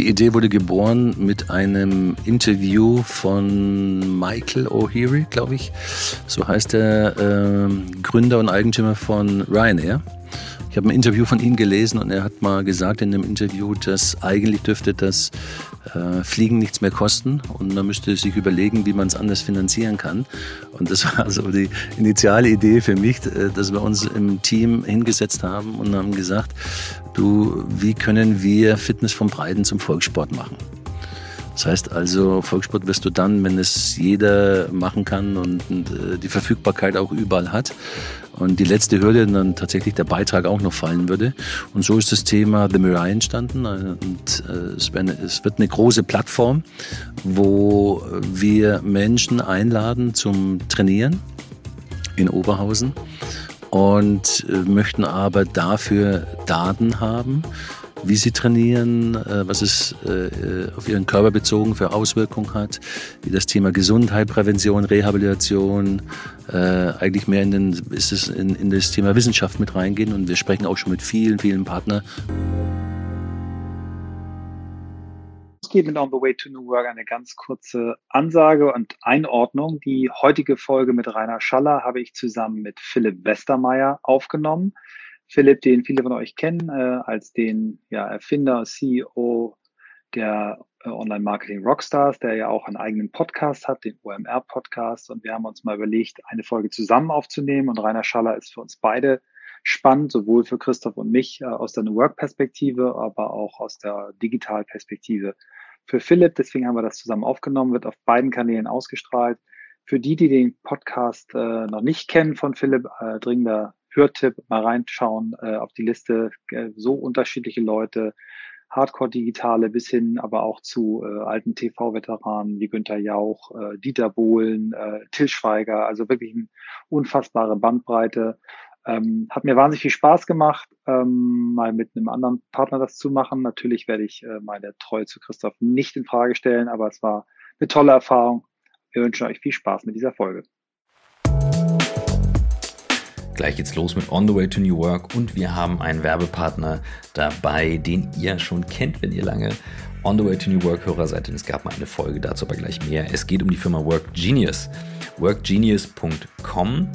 Die Idee wurde geboren mit einem Interview von Michael O'Heary, glaube ich. So heißt der äh, Gründer und Eigentümer von Ryanair. Ich habe ein Interview von ihm gelesen und er hat mal gesagt in einem Interview, dass eigentlich dürfte das äh, Fliegen nichts mehr kosten und man müsste sich überlegen, wie man es anders finanzieren kann. Und das war so die initiale Idee für mich, äh, dass wir uns im Team hingesetzt haben und haben gesagt, du, wie können wir Fitness vom Breiten zum Volkssport machen? Das heißt also, Volkssport wirst du dann, wenn es jeder machen kann und, und äh, die Verfügbarkeit auch überall hat und die letzte Hürde dann tatsächlich der Beitrag auch noch fallen würde. Und so ist das Thema The Mirai entstanden und äh, es, wird eine große Plattform, wo wir Menschen einladen zum Trainieren in Oberhausen und äh, möchten aber dafür Daten haben wie sie trainieren, äh, was es äh, auf ihren Körper bezogen für Auswirkungen hat, wie das Thema Gesundheit, Prävention, Rehabilitation äh, eigentlich mehr in, den, ist es in, in das Thema Wissenschaft mit reingehen. Und wir sprechen auch schon mit vielen, vielen Partnern. Mit On the Way to New Work eine ganz kurze Ansage und Einordnung. Die heutige Folge mit Rainer Schaller habe ich zusammen mit Philipp Westermeier aufgenommen. Philipp, den viele von euch kennen, äh, als den ja, Erfinder, CEO der äh, Online-Marketing Rockstars, der ja auch einen eigenen Podcast hat, den OMR-Podcast. Und wir haben uns mal überlegt, eine Folge zusammen aufzunehmen. Und Rainer Schaller ist für uns beide spannend, sowohl für Christoph und mich äh, aus der New Work-Perspektive, aber auch aus der Digital-Perspektive für Philipp. Deswegen haben wir das zusammen aufgenommen, wird auf beiden Kanälen ausgestrahlt. Für die, die den Podcast äh, noch nicht kennen von Philipp, äh, dringender Hörtipp, mal reinschauen äh, auf die Liste. Äh, so unterschiedliche Leute, Hardcore-Digitale bis hin aber auch zu äh, alten TV-Veteranen wie Günther Jauch, äh, Dieter Bohlen, äh, Till Schweiger, also wirklich eine unfassbare Bandbreite. Ähm, hat mir wahnsinnig viel Spaß gemacht, ähm, mal mit einem anderen Partner das zu machen. Natürlich werde ich äh, meine Treue zu Christoph nicht in Frage stellen, aber es war eine tolle Erfahrung. Wir wünschen euch viel Spaß mit dieser Folge. Gleich geht's los mit On the Way to New Work und wir haben einen Werbepartner dabei, den ihr schon kennt, wenn ihr lange On the Way to New Work Hörer seid, denn es gab mal eine Folge dazu, aber gleich mehr. Es geht um die Firma Work Genius. WorkGenius.com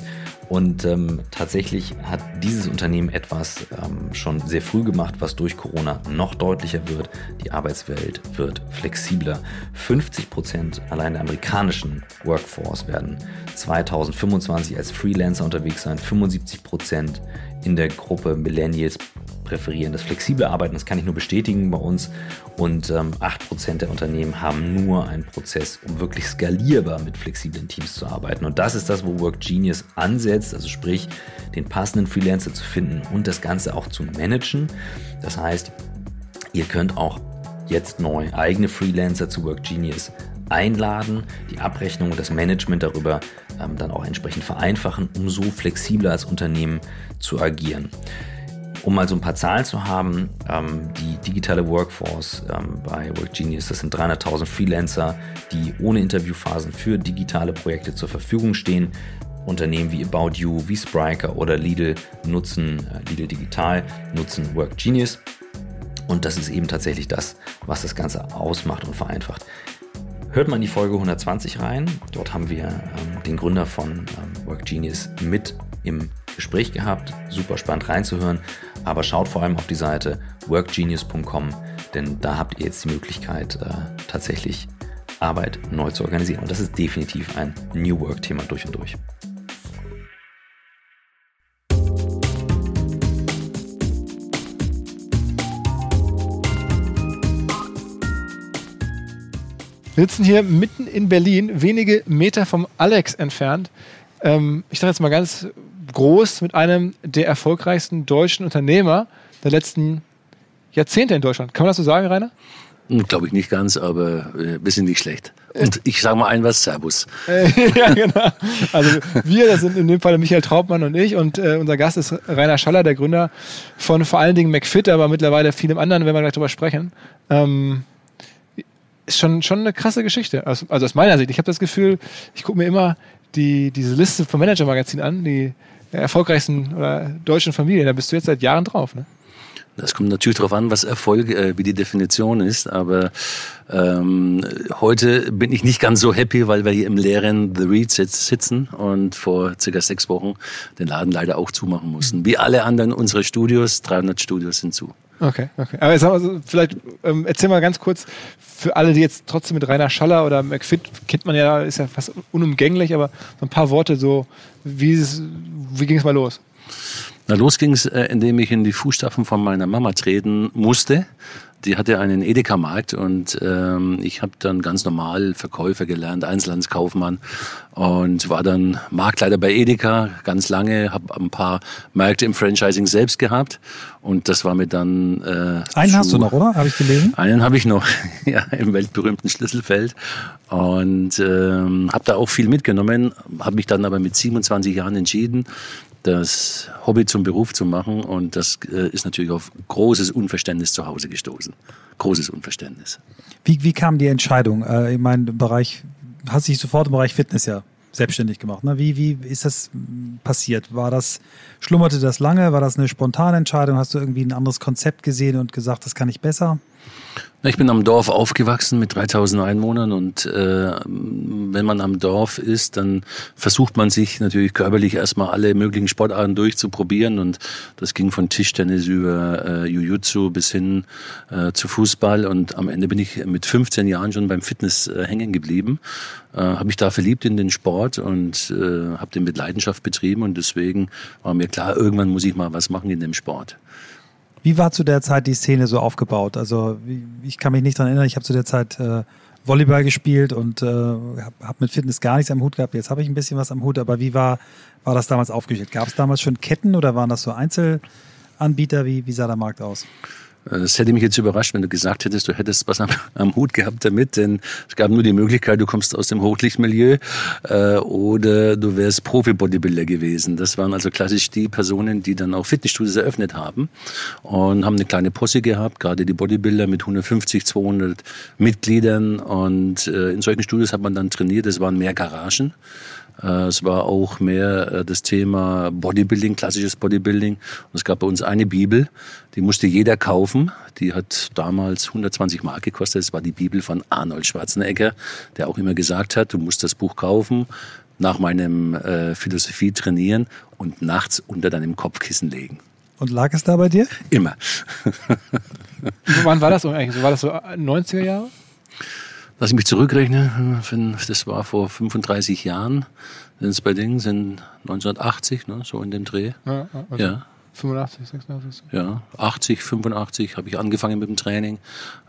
und ähm, tatsächlich hat dieses Unternehmen etwas ähm, schon sehr früh gemacht, was durch Corona noch deutlicher wird. Die Arbeitswelt wird flexibler. 50 Prozent allein der amerikanischen Workforce werden 2025 als Freelancer unterwegs sein. 75 Prozent in der Gruppe Millennials präferieren das flexible Arbeiten. Das kann ich nur bestätigen bei uns. Und ähm, 8% der Unternehmen haben nur einen Prozess, um wirklich skalierbar mit flexiblen Teams zu arbeiten. Und das ist das, wo Work Genius ansetzt, also sprich, den passenden Freelancer zu finden und das Ganze auch zu managen. Das heißt, ihr könnt auch jetzt neu eigene Freelancer zu Work Genius einladen, die Abrechnung und das Management darüber ähm, dann auch entsprechend vereinfachen, um so flexibler als Unternehmen zu agieren. Um mal so ein paar Zahlen zu haben, ähm, die digitale Workforce ähm, bei WorkGenius, das sind 300.000 Freelancer, die ohne Interviewphasen für digitale Projekte zur Verfügung stehen. Unternehmen wie About You, wie Spriker oder Lidl nutzen äh, Lidl Digital, nutzen WorkGenius. Und das ist eben tatsächlich das, was das Ganze ausmacht und vereinfacht. Hört mal in die Folge 120 rein. Dort haben wir ähm, den Gründer von ähm, WorkGenius mit im Gespräch gehabt. Super spannend reinzuhören. Aber schaut vor allem auf die Seite workgenius.com, denn da habt ihr jetzt die Möglichkeit, äh, tatsächlich Arbeit neu zu organisieren. Und das ist definitiv ein New Work-Thema durch und durch. Wir sitzen hier mitten in Berlin, wenige Meter vom Alex entfernt. Ähm, ich sage jetzt mal ganz groß mit einem der erfolgreichsten deutschen Unternehmer der letzten Jahrzehnte in Deutschland. Kann man das so sagen, Rainer? Hm, Glaube ich nicht ganz, aber äh, wir sind nicht schlecht. Und ich sage mal ein was, Servus. ja, genau. Also wir, das sind in dem Fall Michael Traubmann und ich und äh, unser Gast ist Rainer Schaller, der Gründer von vor allen Dingen McFit, aber mittlerweile vielem anderen, wenn wir gleich drüber sprechen. Ähm, ist schon, schon eine krasse Geschichte. Also, also aus meiner Sicht. Ich habe das Gefühl, ich gucke mir immer die, diese Liste vom Manager-Magazin an, die erfolgreichsten oder deutschen Familie. Da bist du jetzt seit Jahren drauf, ne? Das kommt natürlich darauf an, was Erfolg, äh, wie die Definition ist. Aber ähm, heute bin ich nicht ganz so happy, weil wir hier im leeren The Reed sitzen und vor circa sechs Wochen den Laden leider auch zumachen mussten. Wie alle anderen unserer Studios, 300 Studios sind zu. Okay, okay. Aber jetzt haben wir so, vielleicht ähm, erzähl mal ganz kurz für alle, die jetzt trotzdem mit Rainer Schaller oder McFit kennt man ja, ist ja fast unumgänglich, aber so ein paar Worte so, wie, wie ging es mal los? Na, los ging es, äh, indem ich in die Fußstapfen von meiner Mama treten musste. Die hatte einen Edeka-Markt und ähm, ich habe dann ganz normal Verkäufer gelernt, Einzelhandelskaufmann und war dann Marktleiter bei Edeka ganz lange, habe ein paar Märkte im Franchising selbst gehabt und das war mir dann... Äh, einen hast du noch, oder? Habe ich gelesen? Einen habe ich noch, ja, im weltberühmten Schlüsselfeld und ähm, habe da auch viel mitgenommen, habe mich dann aber mit 27 Jahren entschieden, das Hobby zum Beruf zu machen. Und das äh, ist natürlich auf großes Unverständnis zu Hause gestoßen. Großes Unverständnis. Wie, wie kam die Entscheidung? Äh, ich meine, Bereich, hast dich sofort im Bereich Fitness ja selbstständig gemacht. Ne? Wie, wie ist das passiert? War das, schlummerte das lange? War das eine spontane Entscheidung? Hast du irgendwie ein anderes Konzept gesehen und gesagt, das kann ich besser? Ich bin am Dorf aufgewachsen mit 3000 Einwohnern und äh, wenn man am Dorf ist, dann versucht man sich natürlich körperlich erstmal alle möglichen Sportarten durchzuprobieren und das ging von Tischtennis über äh, Jiu-Jitsu bis hin äh, zu Fußball und am Ende bin ich mit 15 Jahren schon beim Fitness äh, hängen geblieben, äh, habe mich da verliebt in den Sport und äh, habe den mit Leidenschaft betrieben und deswegen war mir klar, irgendwann muss ich mal was machen in dem Sport. Wie war zu der Zeit die Szene so aufgebaut? Also ich kann mich nicht daran erinnern, ich habe zu der Zeit äh, Volleyball gespielt und äh, habe hab mit Fitness gar nichts am Hut gehabt. Jetzt habe ich ein bisschen was am Hut, aber wie war, war das damals aufgestellt? Gab es damals schon Ketten oder waren das so Einzelanbieter? Wie, wie sah der Markt aus? Es hätte mich jetzt überrascht, wenn du gesagt hättest, du hättest was am, am, Hut gehabt damit, denn es gab nur die Möglichkeit, du kommst aus dem Hochlichtmilieu äh, oder du wärst Profi-Bodybuilder gewesen. Das waren also klassisch die Personen, die dann auch Fitnessstudios eröffnet haben und haben eine kleine Posse gehabt, gerade die Bodybuilder mit 150, 200 Mitgliedern und äh, in solchen Studios hat man dann trainiert. Es waren mehr Garagen. Äh, es war auch mehr äh, das Thema Bodybuilding, klassisches Bodybuilding. Und es gab bei uns eine Bibel, die musste jeder kaufen. Die hat damals 120 Mark gekostet. Es war die Bibel von Arnold Schwarzenegger, der auch immer gesagt hat, du musst das Buch kaufen, nach meinem äh, Philosophie trainieren und nachts unter deinem Kopfkissen legen. Und lag es da bei dir? Immer. Wann war das so eigentlich? War das so 90er Jahre? Lass ich mich zurückrechnen, das war vor 35 Jahren, sind es bei Dingen, sind 1980, ne, so in dem Dreh. Ja, also ja. 85, 86. Ja, 80, 85 habe ich angefangen mit dem Training.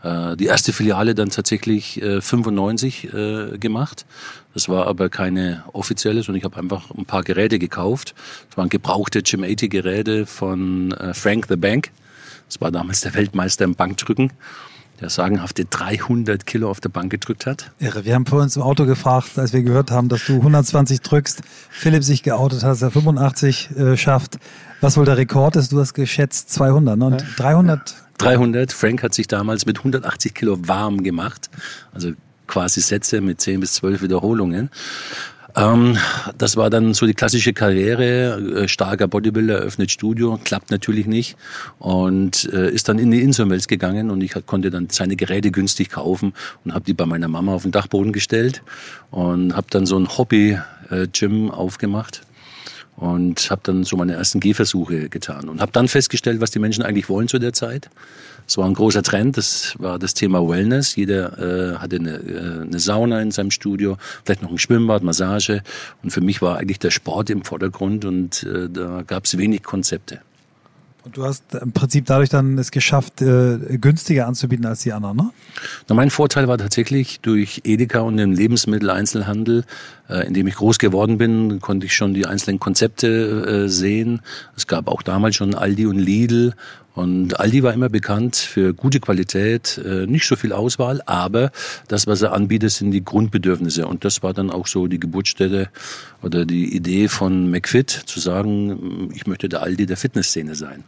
Äh, die erste Filiale dann tatsächlich äh, 95 äh, gemacht. Das war aber keine offizielle, sondern ich habe einfach ein paar Geräte gekauft. Das waren gebrauchte Gym 80 Geräte von äh, Frank the Bank. Das war damals der Weltmeister im Bankdrücken der sagenhafte 300 Kilo auf der Bank gedrückt hat. Irre. Wir haben vor uns im Auto gefragt, als wir gehört haben, dass du 120 drückst. Philipp sich geoutet hat, dass er 85 äh, schafft. Was wohl der Rekord ist? Du hast geschätzt 200 ne? und ja. 300. 300. Frank hat sich damals mit 180 Kilo warm gemacht. Also quasi Sätze mit 10 bis 12 Wiederholungen. Ähm, das war dann so die klassische Karriere. Äh, starker Bodybuilder, öffnet Studio, klappt natürlich nicht und äh, ist dann in die Inselwelt gegangen und ich konnte dann seine Geräte günstig kaufen und habe die bei meiner Mama auf den Dachboden gestellt und habe dann so ein Hobby-Gym äh, aufgemacht und habe dann so meine ersten Gehversuche getan und habe dann festgestellt, was die Menschen eigentlich wollen zu der Zeit. Es war ein großer Trend, das war das Thema Wellness. Jeder äh, hatte eine, äh, eine Sauna in seinem Studio, vielleicht noch ein Schwimmbad, Massage. Und für mich war eigentlich der Sport im Vordergrund und äh, da gab es wenig Konzepte. Und du hast im Prinzip dadurch dann es geschafft, äh, günstiger anzubieten als die anderen, ne? Na, mein Vorteil war tatsächlich durch Edeka und den Lebensmitteleinzelhandel, äh, in dem ich groß geworden bin, konnte ich schon die einzelnen Konzepte äh, sehen. Es gab auch damals schon Aldi und Lidl und Aldi war immer bekannt für gute Qualität, äh, nicht so viel Auswahl, aber das, was er anbietet, sind die Grundbedürfnisse. Und das war dann auch so die Geburtsstätte oder die Idee von McFit, zu sagen, ich möchte der Aldi der Fitnessszene sein.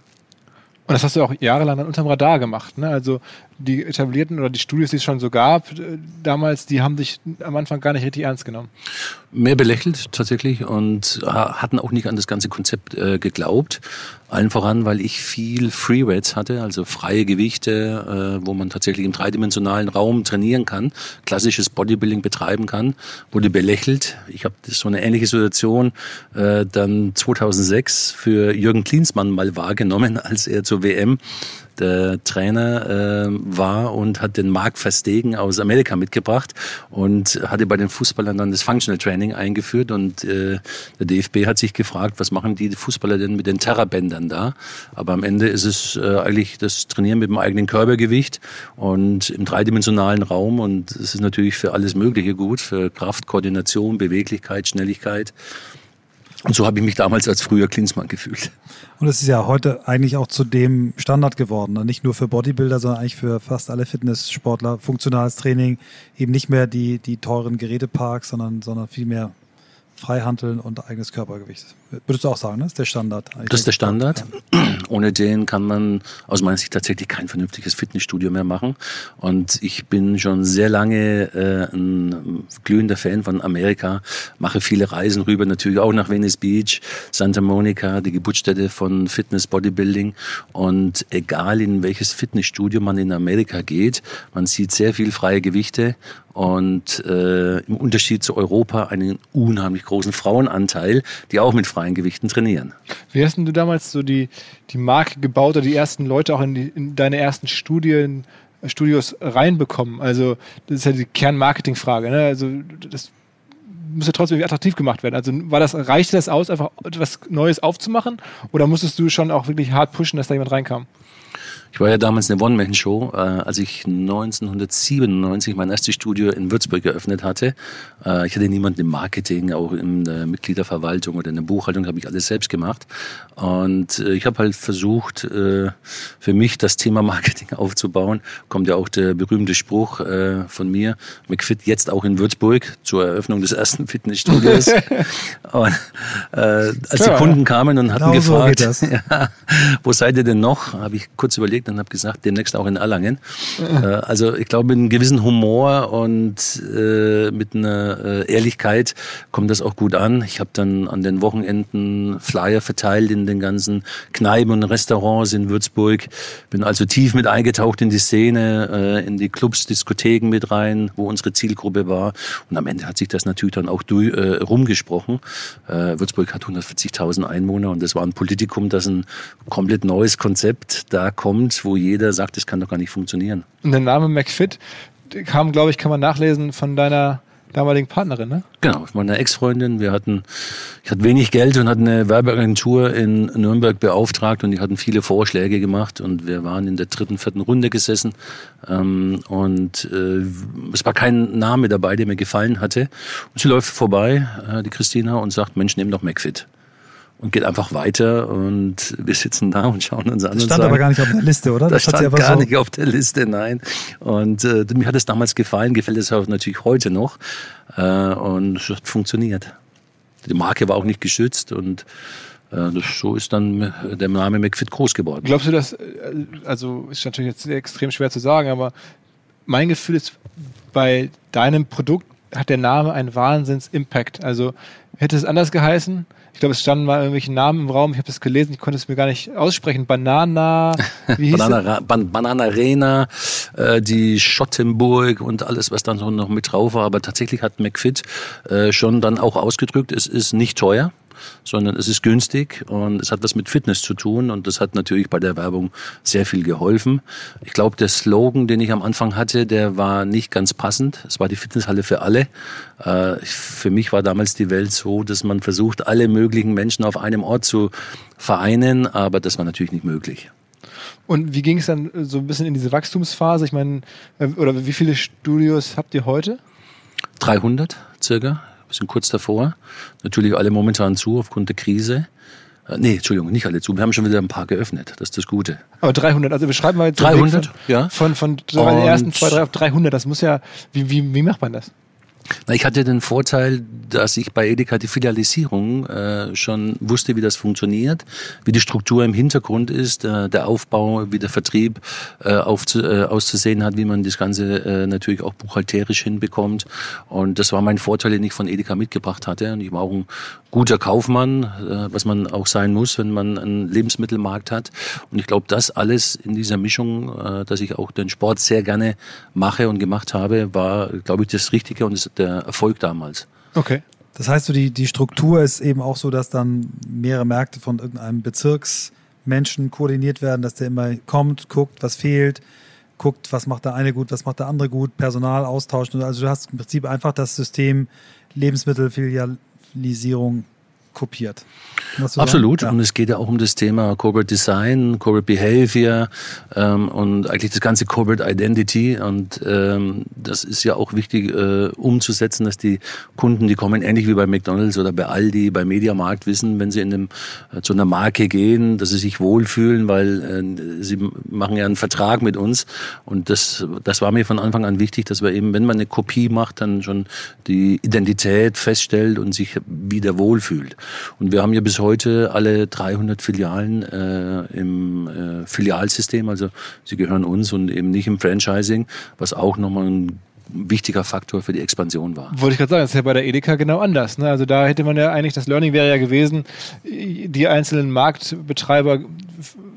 Und das hast du auch jahrelang dann unterm Radar gemacht. Ne? Also die etablierten oder die Studios, die es schon so gab, äh, damals, die haben dich am Anfang gar nicht richtig ernst genommen. Mehr belächelt tatsächlich und hatten auch nicht an das ganze Konzept äh, geglaubt. Allen voran, weil ich viel Freeweights hatte, also freie Gewichte, äh, wo man tatsächlich im dreidimensionalen Raum trainieren kann, klassisches Bodybuilding betreiben kann, wurde belächelt. Ich habe so eine ähnliche Situation äh, dann 2006 für Jürgen Klinsmann mal wahrgenommen, als er zur WM der Trainer äh, war und hat den Mark Verstegen aus Amerika mitgebracht und hatte bei den Fußballern dann das Functional Training eingeführt und äh, der DFB hat sich gefragt, was machen die Fußballer denn mit den Terrabändern da? Aber am Ende ist es äh, eigentlich das Trainieren mit dem eigenen Körpergewicht und im dreidimensionalen Raum und es ist natürlich für alles Mögliche gut, für Kraft, Koordination, Beweglichkeit, Schnelligkeit. Und so habe ich mich damals als früher Klinsmann gefühlt. Und es ist ja heute eigentlich auch zu dem Standard geworden. Nicht nur für Bodybuilder, sondern eigentlich für fast alle Fitnesssportler. Funktionales Training, eben nicht mehr die, die teuren Geräteparks, sondern, sondern viel mehr Freihandeln und eigenes Körpergewicht. Würdest du auch sagen, ne? das ist der Standard? Das ist der Standard. Ja. Ohne den kann man aus meiner Sicht tatsächlich kein vernünftiges Fitnessstudio mehr machen. Und ich bin schon sehr lange äh, ein glühender Fan von Amerika, mache viele Reisen rüber, natürlich auch nach Venice Beach, Santa Monica, die Geburtsstätte von Fitness, Bodybuilding. Und egal in welches Fitnessstudio man in Amerika geht, man sieht sehr viel freie Gewichte und äh, im Unterschied zu Europa einen unheimlich großen Frauenanteil, die auch mit freien Gewichten trainieren. Wie hast du damals so die, die Marke gebaut oder die ersten Leute auch in, die, in deine ersten Studien, Studios reinbekommen? Also das ist ja die Kernmarketingfrage. Ne? Also das muss ja trotzdem attraktiv gemacht werden. Also war das, reichte das aus, einfach etwas Neues aufzumachen? Oder musstest du schon auch wirklich hart pushen, dass da jemand reinkam? Ich war ja damals eine One-Man-Show, äh, als ich 1997 mein erstes Studio in Würzburg eröffnet hatte. Äh, ich hatte niemanden im Marketing, auch in der Mitgliederverwaltung oder in der Buchhaltung, habe ich alles selbst gemacht. Und äh, ich habe halt versucht, äh, für mich das Thema Marketing aufzubauen. Kommt ja auch der berühmte Spruch äh, von mir, McFit jetzt auch in Würzburg zur Eröffnung des ersten Fitnessstudios. und, äh, als die Kunden kamen und hatten genau gefragt, so ja, wo seid ihr denn noch, habe ich kurz überlegt, überlegt und habe gesagt, demnächst auch in Erlangen. Äh, also ich glaube, mit einem gewissen Humor und äh, mit einer äh, Ehrlichkeit kommt das auch gut an. Ich habe dann an den Wochenenden Flyer verteilt in den ganzen Kneipen und Restaurants in Würzburg. Bin also tief mit eingetaucht in die Szene, äh, in die Clubs, Diskotheken mit rein, wo unsere Zielgruppe war. Und am Ende hat sich das natürlich dann auch durch, äh, rumgesprochen. Äh, Würzburg hat 140.000 Einwohner und das war ein Politikum, das ein komplett neues Konzept da kommt Punkt, wo jeder sagt, das kann doch gar nicht funktionieren. Und der Name McFit kam, glaube ich, kann man nachlesen von deiner damaligen Partnerin, ne? Genau, meiner Ex-Freundin. Wir hatten, ich hatte wenig Geld und hatten eine Werbeagentur in Nürnberg beauftragt und die hatten viele Vorschläge gemacht und wir waren in der dritten, vierten Runde gesessen ähm, und äh, es war kein Name dabei, der mir gefallen hatte. Und sie läuft vorbei, äh, die Christina, und sagt, Mensch, nimm doch McFit und geht einfach weiter und wir sitzen da und schauen uns an. Das stand sagen, aber gar nicht auf der Liste, oder? Das, das stand gar so nicht auf der Liste, nein. Und äh, mir hat es damals gefallen, gefällt es auch natürlich heute noch äh, und es hat funktioniert. Die Marke war auch nicht geschützt und äh, das, so ist dann der Name McFit groß geworden. Glaubst du, dass, äh, also ist natürlich jetzt extrem schwer zu sagen, aber mein Gefühl ist, bei deinem Produkt hat der Name einen Wahnsinns-Impact. Also hätte es anders geheißen, ich glaube, es standen mal irgendwelche Namen im Raum. Ich habe das gelesen, ich konnte es mir gar nicht aussprechen. Banana, wie hieß Banana, Ban Banana Arena, äh, die Schottenburg und alles, was dann so noch mit drauf war. Aber tatsächlich hat McFit äh, schon dann auch ausgedrückt, es ist nicht teuer sondern es ist günstig und es hat was mit Fitness zu tun und das hat natürlich bei der Werbung sehr viel geholfen. Ich glaube, der Slogan, den ich am Anfang hatte, der war nicht ganz passend. Es war die Fitnesshalle für alle. Äh, für mich war damals die Welt so, dass man versucht, alle möglichen Menschen auf einem Ort zu vereinen, aber das war natürlich nicht möglich. Und wie ging es dann so ein bisschen in diese Wachstumsphase? Ich meine, äh, oder wie viele Studios habt ihr heute? 300 circa wir sind kurz davor. Natürlich alle momentan zu aufgrund der Krise. Äh, nee, Entschuldigung, nicht alle zu. Wir haben schon wieder ein paar geöffnet. Das ist das Gute. Aber 300, also beschreiben wir jetzt 300, von, ja. Von, von, von den ersten zwei, drei auf 300. Das muss ja, wie, wie, wie macht man das? Ich hatte den Vorteil, dass ich bei Edeka die Filialisierung äh, schon wusste, wie das funktioniert, wie die Struktur im Hintergrund ist, äh, der Aufbau, wie der Vertrieb äh, aufzu, äh, auszusehen hat, wie man das Ganze äh, natürlich auch buchhalterisch hinbekommt. Und das war mein Vorteil, den ich von Edeka mitgebracht hatte. Und ich war auch ein guter Kaufmann, äh, was man auch sein muss, wenn man einen Lebensmittelmarkt hat. Und ich glaube, das alles in dieser Mischung, äh, dass ich auch den Sport sehr gerne mache und gemacht habe, war, glaube ich, das Richtige und das, der Erfolg damals. Okay. Das heißt, so die, die Struktur ist eben auch so, dass dann mehrere Märkte von irgendeinem Bezirksmenschen koordiniert werden, dass der immer kommt, guckt, was fehlt, guckt, was macht der eine gut, was macht der andere gut, Personal austauschen. Also du hast im Prinzip einfach das System Lebensmittelfilialisierung kopiert. Absolut. Ja. Und es geht ja auch um das Thema Corporate Design, Corporate Behavior ähm, und eigentlich das ganze Corporate Identity. Und ähm, das ist ja auch wichtig äh, umzusetzen, dass die Kunden, die kommen ähnlich wie bei McDonalds oder bei Aldi, bei Mediamarkt wissen, wenn sie in einem, äh, zu einer Marke gehen, dass sie sich wohlfühlen, weil äh, sie machen ja einen Vertrag mit uns. Und das, das war mir von Anfang an wichtig, dass wir eben, wenn man eine Kopie macht, dann schon die Identität feststellt und sich wieder wohlfühlt. Und wir haben ja bis heute alle 300 Filialen äh, im äh, Filialsystem, also sie gehören uns und eben nicht im Franchising, was auch nochmal ein wichtiger Faktor für die Expansion war. Wollte ich gerade sagen, das ist ja bei der Edeka genau anders. Ne? Also da hätte man ja eigentlich, das Learning wäre ja gewesen, die einzelnen Marktbetreiber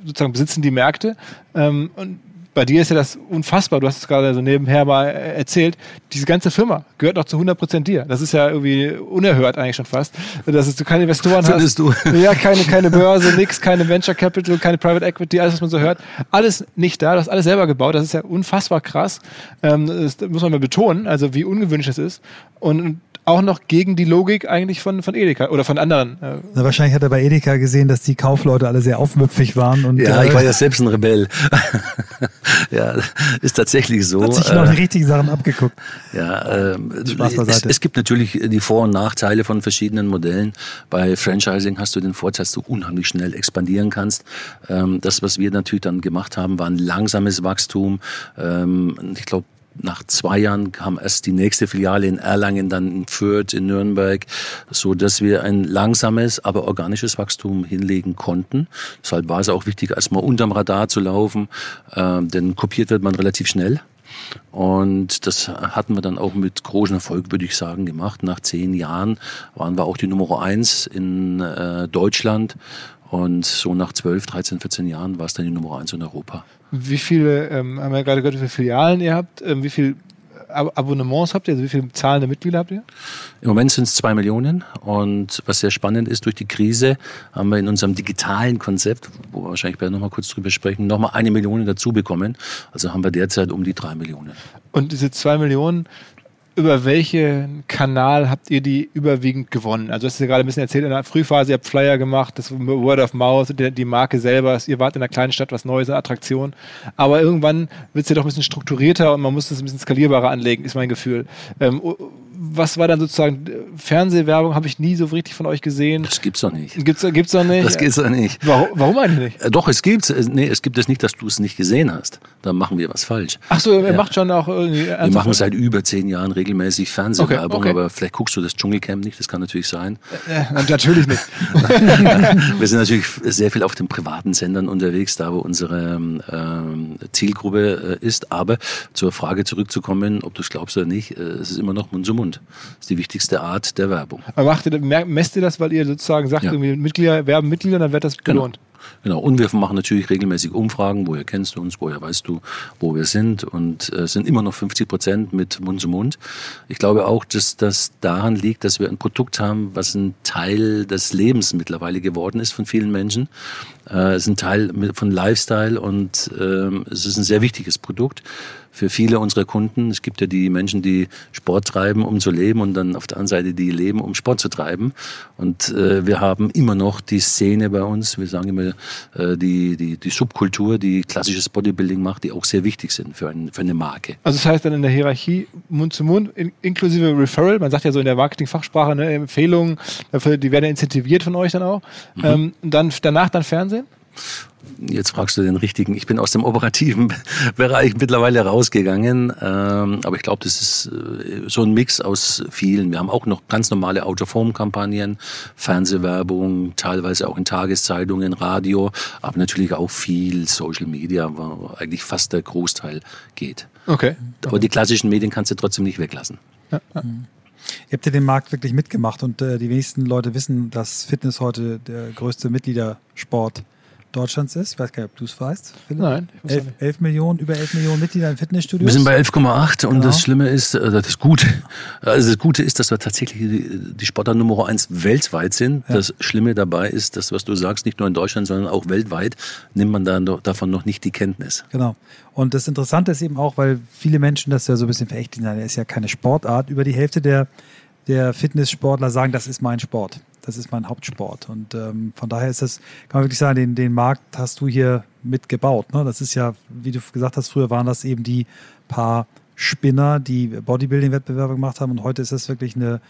sozusagen besitzen die Märkte ähm, und bei dir ist ja das unfassbar, du hast es gerade so nebenher mal erzählt, diese ganze Firma gehört noch zu 100% dir. Das ist ja irgendwie unerhört eigentlich schon fast, dass du keine Investoren Findest hast. du? Ja, keine, keine Börse, nix, keine Venture Capital, keine Private Equity, alles, was man so hört. Alles nicht da, du hast alles selber gebaut, das ist ja unfassbar krass. Ähm, das muss man mal betonen, also wie ungewöhnlich es ist. Und auch noch gegen die Logik eigentlich von, von Edeka oder von anderen. Äh. Na, wahrscheinlich hat er bei Edeka gesehen, dass die Kaufleute alle sehr aufmüpfig waren. Und, ja, äh, ich war ja selbst ein Rebell. ja, ist tatsächlich so. Hat sich noch die richtigen Sachen abgeguckt. Ja, äh, es, es, gibt natürlich die Vor- und Nachteile von verschiedenen Modellen. Bei Franchising hast du den Vorteil, dass du unheimlich schnell expandieren kannst. Ähm, das, was wir natürlich dann gemacht haben, war ein langsames Wachstum. Ähm, ich glaube, nach zwei Jahren kam erst die nächste Filiale in Erlangen, dann in Fürth, in Nürnberg, so dass wir ein langsames, aber organisches Wachstum hinlegen konnten. Deshalb war es auch wichtig, erstmal unterm Radar zu laufen, äh, denn kopiert wird man relativ schnell. Und das hatten wir dann auch mit großem Erfolg, würde ich sagen, gemacht. Nach zehn Jahren waren wir auch die Nummer eins in äh, Deutschland. Und so nach 12, 13, 14 Jahren war es dann die Nummer eins in Europa. Wie viele, ähm, haben wir gerade gehört, wie viele Filialen ihr habt? Ähm, wie viele Ab Abonnements habt ihr? Also wie viele zahlende Mitglieder habt ihr? Im Moment sind es zwei Millionen. Und was sehr spannend ist, durch die Krise haben wir in unserem digitalen Konzept, wo wir wahrscheinlich noch mal kurz drüber sprechen, noch mal eine Million dazu bekommen. Also haben wir derzeit um die drei Millionen. Und diese zwei Millionen, über welchen Kanal habt ihr die überwiegend gewonnen? Also, du hast ja gerade ein bisschen erzählt, in der Frühphase, ihr habt Flyer gemacht, das Word of Mouth, die Marke selber, ihr wart in einer kleinen Stadt, was Neues, eine Attraktion. Aber irgendwann wird es ja doch ein bisschen strukturierter und man muss das ein bisschen skalierbarer anlegen, ist mein Gefühl. Ähm, was war dann sozusagen Fernsehwerbung? Habe ich nie so richtig von euch gesehen. Das gibt's doch nicht. Gibt's, gibt's doch nicht. Das gibt's doch nicht. Warum, warum eigentlich nicht? Äh, doch, es gibt's. Nee, es gibt es nicht, dass du es nicht gesehen hast. Da machen wir was falsch. Ach so, ihr ja. macht schon auch irgendwie. Wir machen seit über zehn Jahren regelmäßig Fernsehwerbung, okay, okay. aber vielleicht guckst du das Dschungelcamp nicht. Das kann natürlich sein. Äh, natürlich nicht. wir sind natürlich sehr viel auf den privaten Sendern unterwegs, da wo unsere ähm, Zielgruppe äh, ist. Aber zur Frage zurückzukommen, ob du es glaubst oder nicht, äh, es ist immer noch Mund zu Mund. Das ist die wichtigste Art der Werbung. Aber macht ihr, messt ihr das, weil ihr sozusagen sagt, ja. Mitglieder werben Mitglieder, dann wird das genau. belohnt? Genau. Genau, und wir machen natürlich regelmäßig Umfragen, woher kennst du uns, woher weißt du, wo wir sind und äh, sind immer noch 50 Prozent mit Mund zu Mund. Ich glaube auch, dass das daran liegt, dass wir ein Produkt haben, was ein Teil des Lebens mittlerweile geworden ist von vielen Menschen. Äh, es ist ein Teil von Lifestyle und äh, es ist ein sehr wichtiges Produkt für viele unserer Kunden. Es gibt ja die Menschen, die Sport treiben, um zu leben und dann auf der anderen Seite die leben, um Sport zu treiben. Und äh, wir haben immer noch die Szene bei uns, wir sagen immer äh, die, die, die Subkultur, die klassisches Bodybuilding macht, die auch sehr wichtig sind für, ein, für eine Marke. Also das heißt dann in der Hierarchie Mund zu Mund, in, inklusive Referral, man sagt ja so in der Marketingfachsprache, ne, Empfehlungen, dafür, die werden incentiviert von euch dann auch. Mhm. Ähm, dann danach dann Fernsehen? Jetzt fragst du den richtigen. Ich bin aus dem operativen Bereich mittlerweile rausgegangen, ähm, aber ich glaube, das ist äh, so ein Mix aus vielen. Wir haben auch noch ganz normale Autoform-Kampagnen, Fernsehwerbung, teilweise auch in Tageszeitungen, Radio, aber natürlich auch viel Social Media, wo eigentlich fast der Großteil geht. Okay. Aber die klassischen Medien kannst du trotzdem nicht weglassen. Ja, ja. Ihr habt ja den Markt wirklich mitgemacht und äh, die wenigsten Leute wissen, dass Fitness heute der größte Mitgliedersport Deutschlands ist. Ich weiß gar nicht, ob du es weißt. Philipp. Nein. 11, 11, Millionen, über 11 Millionen Mitglieder in Fitnessstudios. Wir sind bei 11,8 und genau. das Schlimme ist, äh, das Gute, also das Gute ist, dass wir tatsächlich die, die Sportler Nummer 1 weltweit sind. Ja. Das Schlimme dabei ist, dass, was du sagst, nicht nur in Deutschland, sondern auch weltweit nimmt man dann davon noch nicht die Kenntnis. Genau. Und das Interessante ist eben auch, weil viele Menschen das ja so ein bisschen verächtlichen, das ist ja keine Sportart. Über die Hälfte der, der Fitnesssportler sagen, das ist mein Sport das ist mein Hauptsport. Und ähm, von daher ist das, kann man wirklich sagen, den, den Markt hast du hier mitgebaut. Ne? Das ist ja, wie du gesagt hast, früher waren das eben die paar Spinner, die Bodybuilding-Wettbewerbe gemacht haben. Und heute ist das wirklich eine,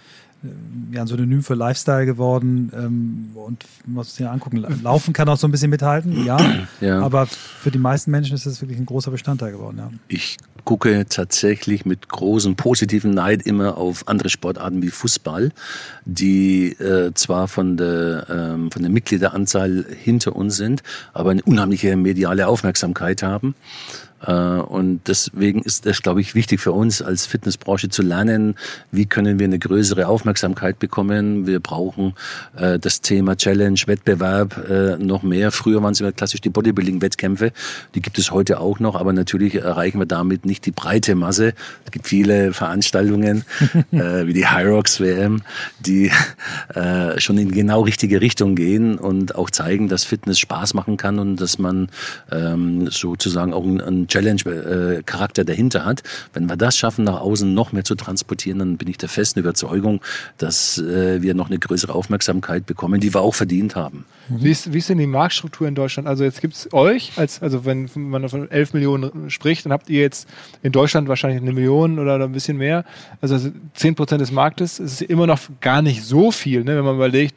ja, ein Synonym für Lifestyle geworden. Ähm, und man muss sich angucken, Laufen kann auch so ein bisschen mithalten, ja, ja. Aber für die meisten Menschen ist das wirklich ein großer Bestandteil geworden. Ja. Ich gucke tatsächlich mit großem positiven Neid immer auf andere Sportarten wie Fußball, die äh, zwar von der, ähm, von der Mitgliederanzahl hinter uns sind, aber eine unheimliche mediale Aufmerksamkeit haben. Äh, und deswegen ist es, glaube ich, wichtig für uns als Fitnessbranche zu lernen, wie können wir eine größere Aufmerksamkeit bekommen. Wir brauchen äh, das Thema Challenge, Wettbewerb äh, noch mehr. Früher waren es immer klassisch die Bodybuilding-Wettkämpfe. Die gibt es heute auch noch, aber natürlich erreichen wir damit nicht die breite Masse. Es gibt viele Veranstaltungen, wie die Hyrox WM, die schon in genau richtige Richtung gehen und auch zeigen, dass Fitness Spaß machen kann und dass man ähm, sozusagen auch ein Challenge-Charakter dahinter hat. Wenn wir das schaffen, nach außen noch mehr zu transportieren, dann bin ich der festen Überzeugung, dass äh, wir noch eine größere Aufmerksamkeit bekommen, die wir auch verdient haben. Wie ist, wie ist denn die Marktstruktur in Deutschland? Also jetzt gibt es euch, als, also wenn man von 11 Millionen spricht, dann habt ihr jetzt in Deutschland wahrscheinlich eine Million oder ein bisschen mehr. Also 10 Prozent des Marktes ist immer noch gar nicht so viel, ne? wenn man überlegt,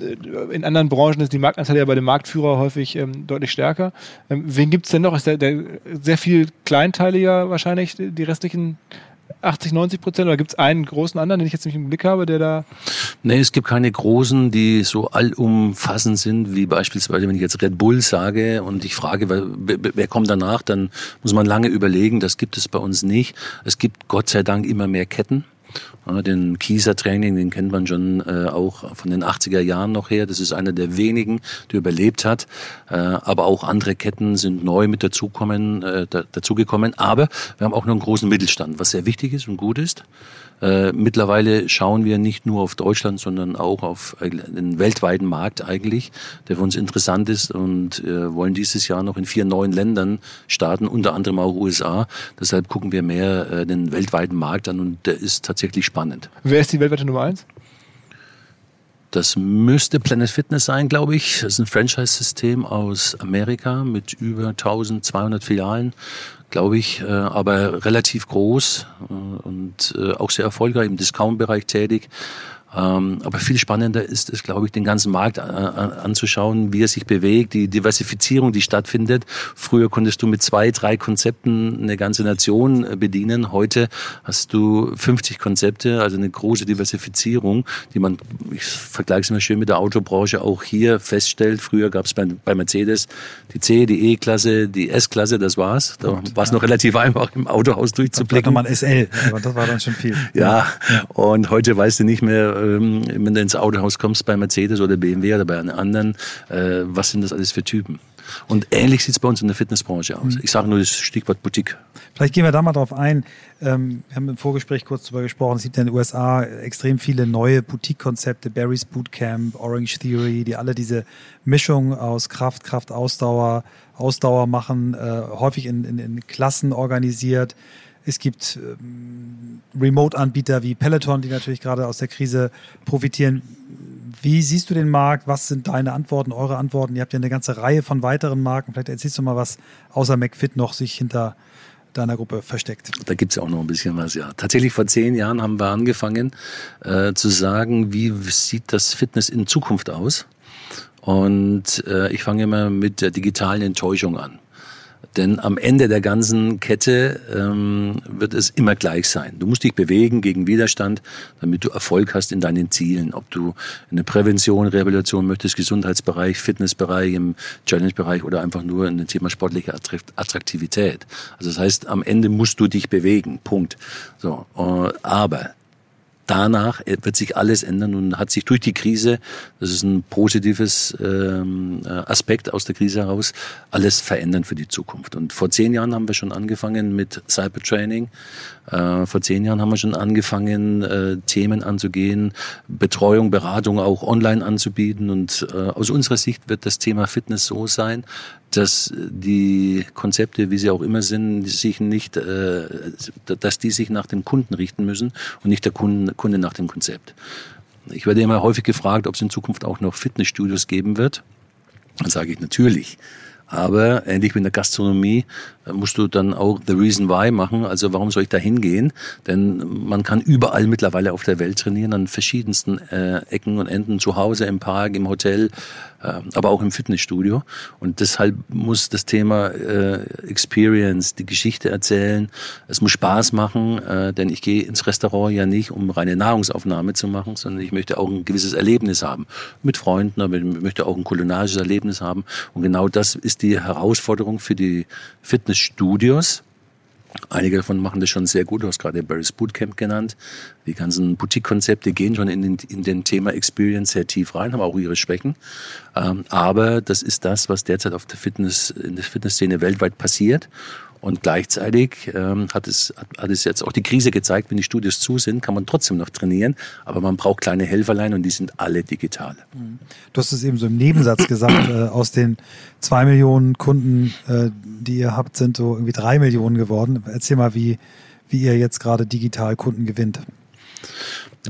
äh, in anderen Branchen ist die Marktanzahl ja bei dem Marktführer häufig ähm, deutlich stärker. Ähm, wen gibt es denn noch? Ist der, der sehr viel kleinteiliger wahrscheinlich, die restlichen 80, 90 Prozent oder gibt es einen großen anderen, den ich jetzt nicht im Blick habe, der da. Nee, es gibt keine großen, die so allumfassend sind, wie beispielsweise, wenn ich jetzt Red Bull sage und ich frage, wer, wer kommt danach, dann muss man lange überlegen, das gibt es bei uns nicht. Es gibt Gott sei Dank immer mehr Ketten. Den Kieser Training, den kennt man schon äh, auch von den 80er Jahren noch her. Das ist einer der wenigen, der überlebt hat. Äh, aber auch andere Ketten sind neu mit dazukommen, äh, dazugekommen. Aber wir haben auch noch einen großen Mittelstand, was sehr wichtig ist und gut ist. Äh, mittlerweile schauen wir nicht nur auf Deutschland, sondern auch auf den weltweiten Markt eigentlich, der für uns interessant ist und äh, wollen dieses Jahr noch in vier neuen Ländern starten, unter anderem auch USA. Deshalb gucken wir mehr äh, den weltweiten Markt an und der ist tatsächlich spannend. Wer ist die weltweite Nummer eins? Das müsste Planet Fitness sein, glaube ich. Das ist ein Franchise-System aus Amerika mit über 1200 Filialen glaube ich, äh, aber relativ groß äh, und äh, auch sehr erfolgreich im Discount-Bereich tätig. Ähm, aber viel spannender ist es, glaube ich, den ganzen Markt äh, anzuschauen, wie er sich bewegt, die Diversifizierung, die stattfindet. Früher konntest du mit zwei, drei Konzepten eine ganze Nation äh, bedienen. Heute hast du 50 Konzepte, also eine große Diversifizierung, die man, ich vergleiche es mal schön mit der Autobranche, auch hier feststellt. Früher gab es bei, bei, Mercedes die C, die E-Klasse, die S-Klasse, das war's. Da war es ja. noch relativ einfach, im Autohaus durchzublicken. Da nochmal ein SL, aber das war dann schon viel. ja, ja. und heute weißt du nicht mehr, ähm, wenn du ins Autohaus kommst bei Mercedes oder BMW oder bei einem anderen, äh, was sind das alles für Typen? Und ähnlich sieht es bei uns in der Fitnessbranche aus. Mhm. Ich sage nur das Stichwort Boutique. Vielleicht gehen wir da mal drauf ein. Ähm, wir haben im Vorgespräch kurz darüber gesprochen. Es gibt ja in den USA extrem viele neue Boutique-Konzepte, Barry's Bootcamp, Orange Theory, die alle diese Mischung aus Kraft, Kraft, Ausdauer, Ausdauer machen, äh, häufig in, in, in Klassen organisiert. Es gibt ähm, Remote-Anbieter wie Peloton, die natürlich gerade aus der Krise profitieren. Wie siehst du den Markt? Was sind deine Antworten, eure Antworten? Ihr habt ja eine ganze Reihe von weiteren Marken. Vielleicht erzählst du mal, was außer McFit noch sich hinter deiner Gruppe versteckt. Da gibt es auch noch ein bisschen was, ja. Tatsächlich vor zehn Jahren haben wir angefangen äh, zu sagen, wie sieht das Fitness in Zukunft aus? Und äh, ich fange immer mit der digitalen Enttäuschung an. Denn am Ende der ganzen Kette ähm, wird es immer gleich sein. Du musst dich bewegen gegen Widerstand, damit du Erfolg hast in deinen Zielen. Ob du eine Prävention, Rehabilitation möchtest, Gesundheitsbereich, Fitnessbereich, im Challenge-Bereich oder einfach nur in dem Thema sportliche Attraktivität. Also das heißt, am Ende musst du dich bewegen. Punkt. So, äh, aber danach wird sich alles ändern und hat sich durch die Krise, das ist ein positives ähm, äh, Aspekt aus der Krise heraus, alles verändern für die Zukunft. Und vor zehn Jahren haben wir schon angefangen mit Cybertraining. Äh, vor zehn Jahren haben wir schon angefangen, äh, Themen anzugehen, Betreuung, Beratung auch online anzubieten. Und äh, aus unserer Sicht wird das Thema Fitness so sein, dass die Konzepte, wie sie auch immer sind, sich nicht, äh, dass die sich nach dem Kunden richten müssen und nicht der Kunde, Kunde nach dem Konzept. Ich werde immer häufig gefragt, ob es in Zukunft auch noch Fitnessstudios geben wird. Dann sage ich natürlich. Aber ähnlich wie in der Gastronomie äh, musst du dann auch The Reason Why machen. Also warum soll ich da hingehen? Denn man kann überall mittlerweile auf der Welt trainieren, an verschiedensten äh, Ecken und Enden, zu Hause, im Park, im Hotel, äh, aber auch im Fitnessstudio. Und deshalb muss das Thema äh, Experience, die Geschichte erzählen, es muss Spaß machen, äh, denn ich gehe ins Restaurant ja nicht, um reine Nahrungsaufnahme zu machen, sondern ich möchte auch ein gewisses Erlebnis haben. Mit Freunden, aber ich möchte auch ein kulinarisches Erlebnis haben. Und genau das ist die Herausforderung für die Fitnessstudios. Einige davon machen das schon sehr gut. Du hast gerade Barry's Bootcamp genannt. Die ganzen Boutique-Konzepte gehen schon in den, in den Thema Experience sehr tief rein, haben auch ihre Schwächen. Ähm, aber das ist das, was derzeit auf der Fitness, in der Fitnessszene weltweit passiert. Und gleichzeitig ähm, hat, es, hat, es jetzt auch die Krise gezeigt, wenn die Studios zu sind, kann man trotzdem noch trainieren, aber man braucht kleine Helferlein und die sind alle digital. Du hast es eben so im Nebensatz gesagt, äh, aus den zwei Millionen Kunden, äh, die ihr habt, sind so irgendwie drei Millionen geworden. Erzähl mal, wie, wie ihr jetzt gerade digital Kunden gewinnt.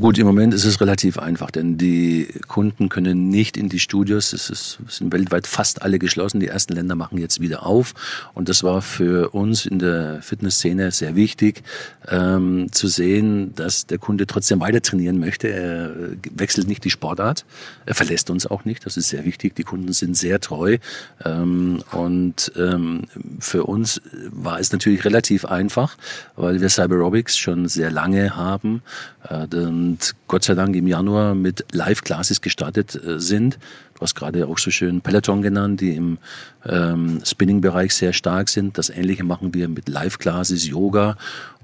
Gut, im Moment ist es relativ einfach, denn die Kunden können nicht in die Studios. Es, ist, es sind weltweit fast alle geschlossen. Die ersten Länder machen jetzt wieder auf. Und das war für uns in der Fitnessszene sehr wichtig, ähm, zu sehen, dass der Kunde trotzdem weiter trainieren möchte. Er wechselt nicht die Sportart. Er verlässt uns auch nicht. Das ist sehr wichtig. Die Kunden sind sehr treu. Ähm, und ähm, für uns war es natürlich relativ einfach, weil wir Cyberobics schon sehr lange haben. Äh, und Gott sei Dank im Januar mit Live-Classes gestartet äh, sind. Du hast gerade auch so schön Peloton genannt, die im ähm, Spinning-Bereich sehr stark sind. Das Ähnliche machen wir mit Live-Classes, Yoga.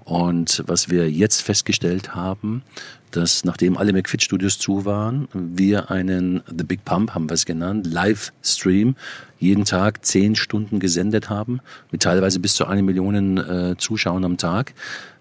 Und was wir jetzt festgestellt haben, dass nachdem alle McFit-Studios zu waren, wir einen The Big Pump, haben wir es genannt, Livestream jeden Tag zehn Stunden gesendet haben, mit teilweise bis zu eine Million äh, Zuschauern am Tag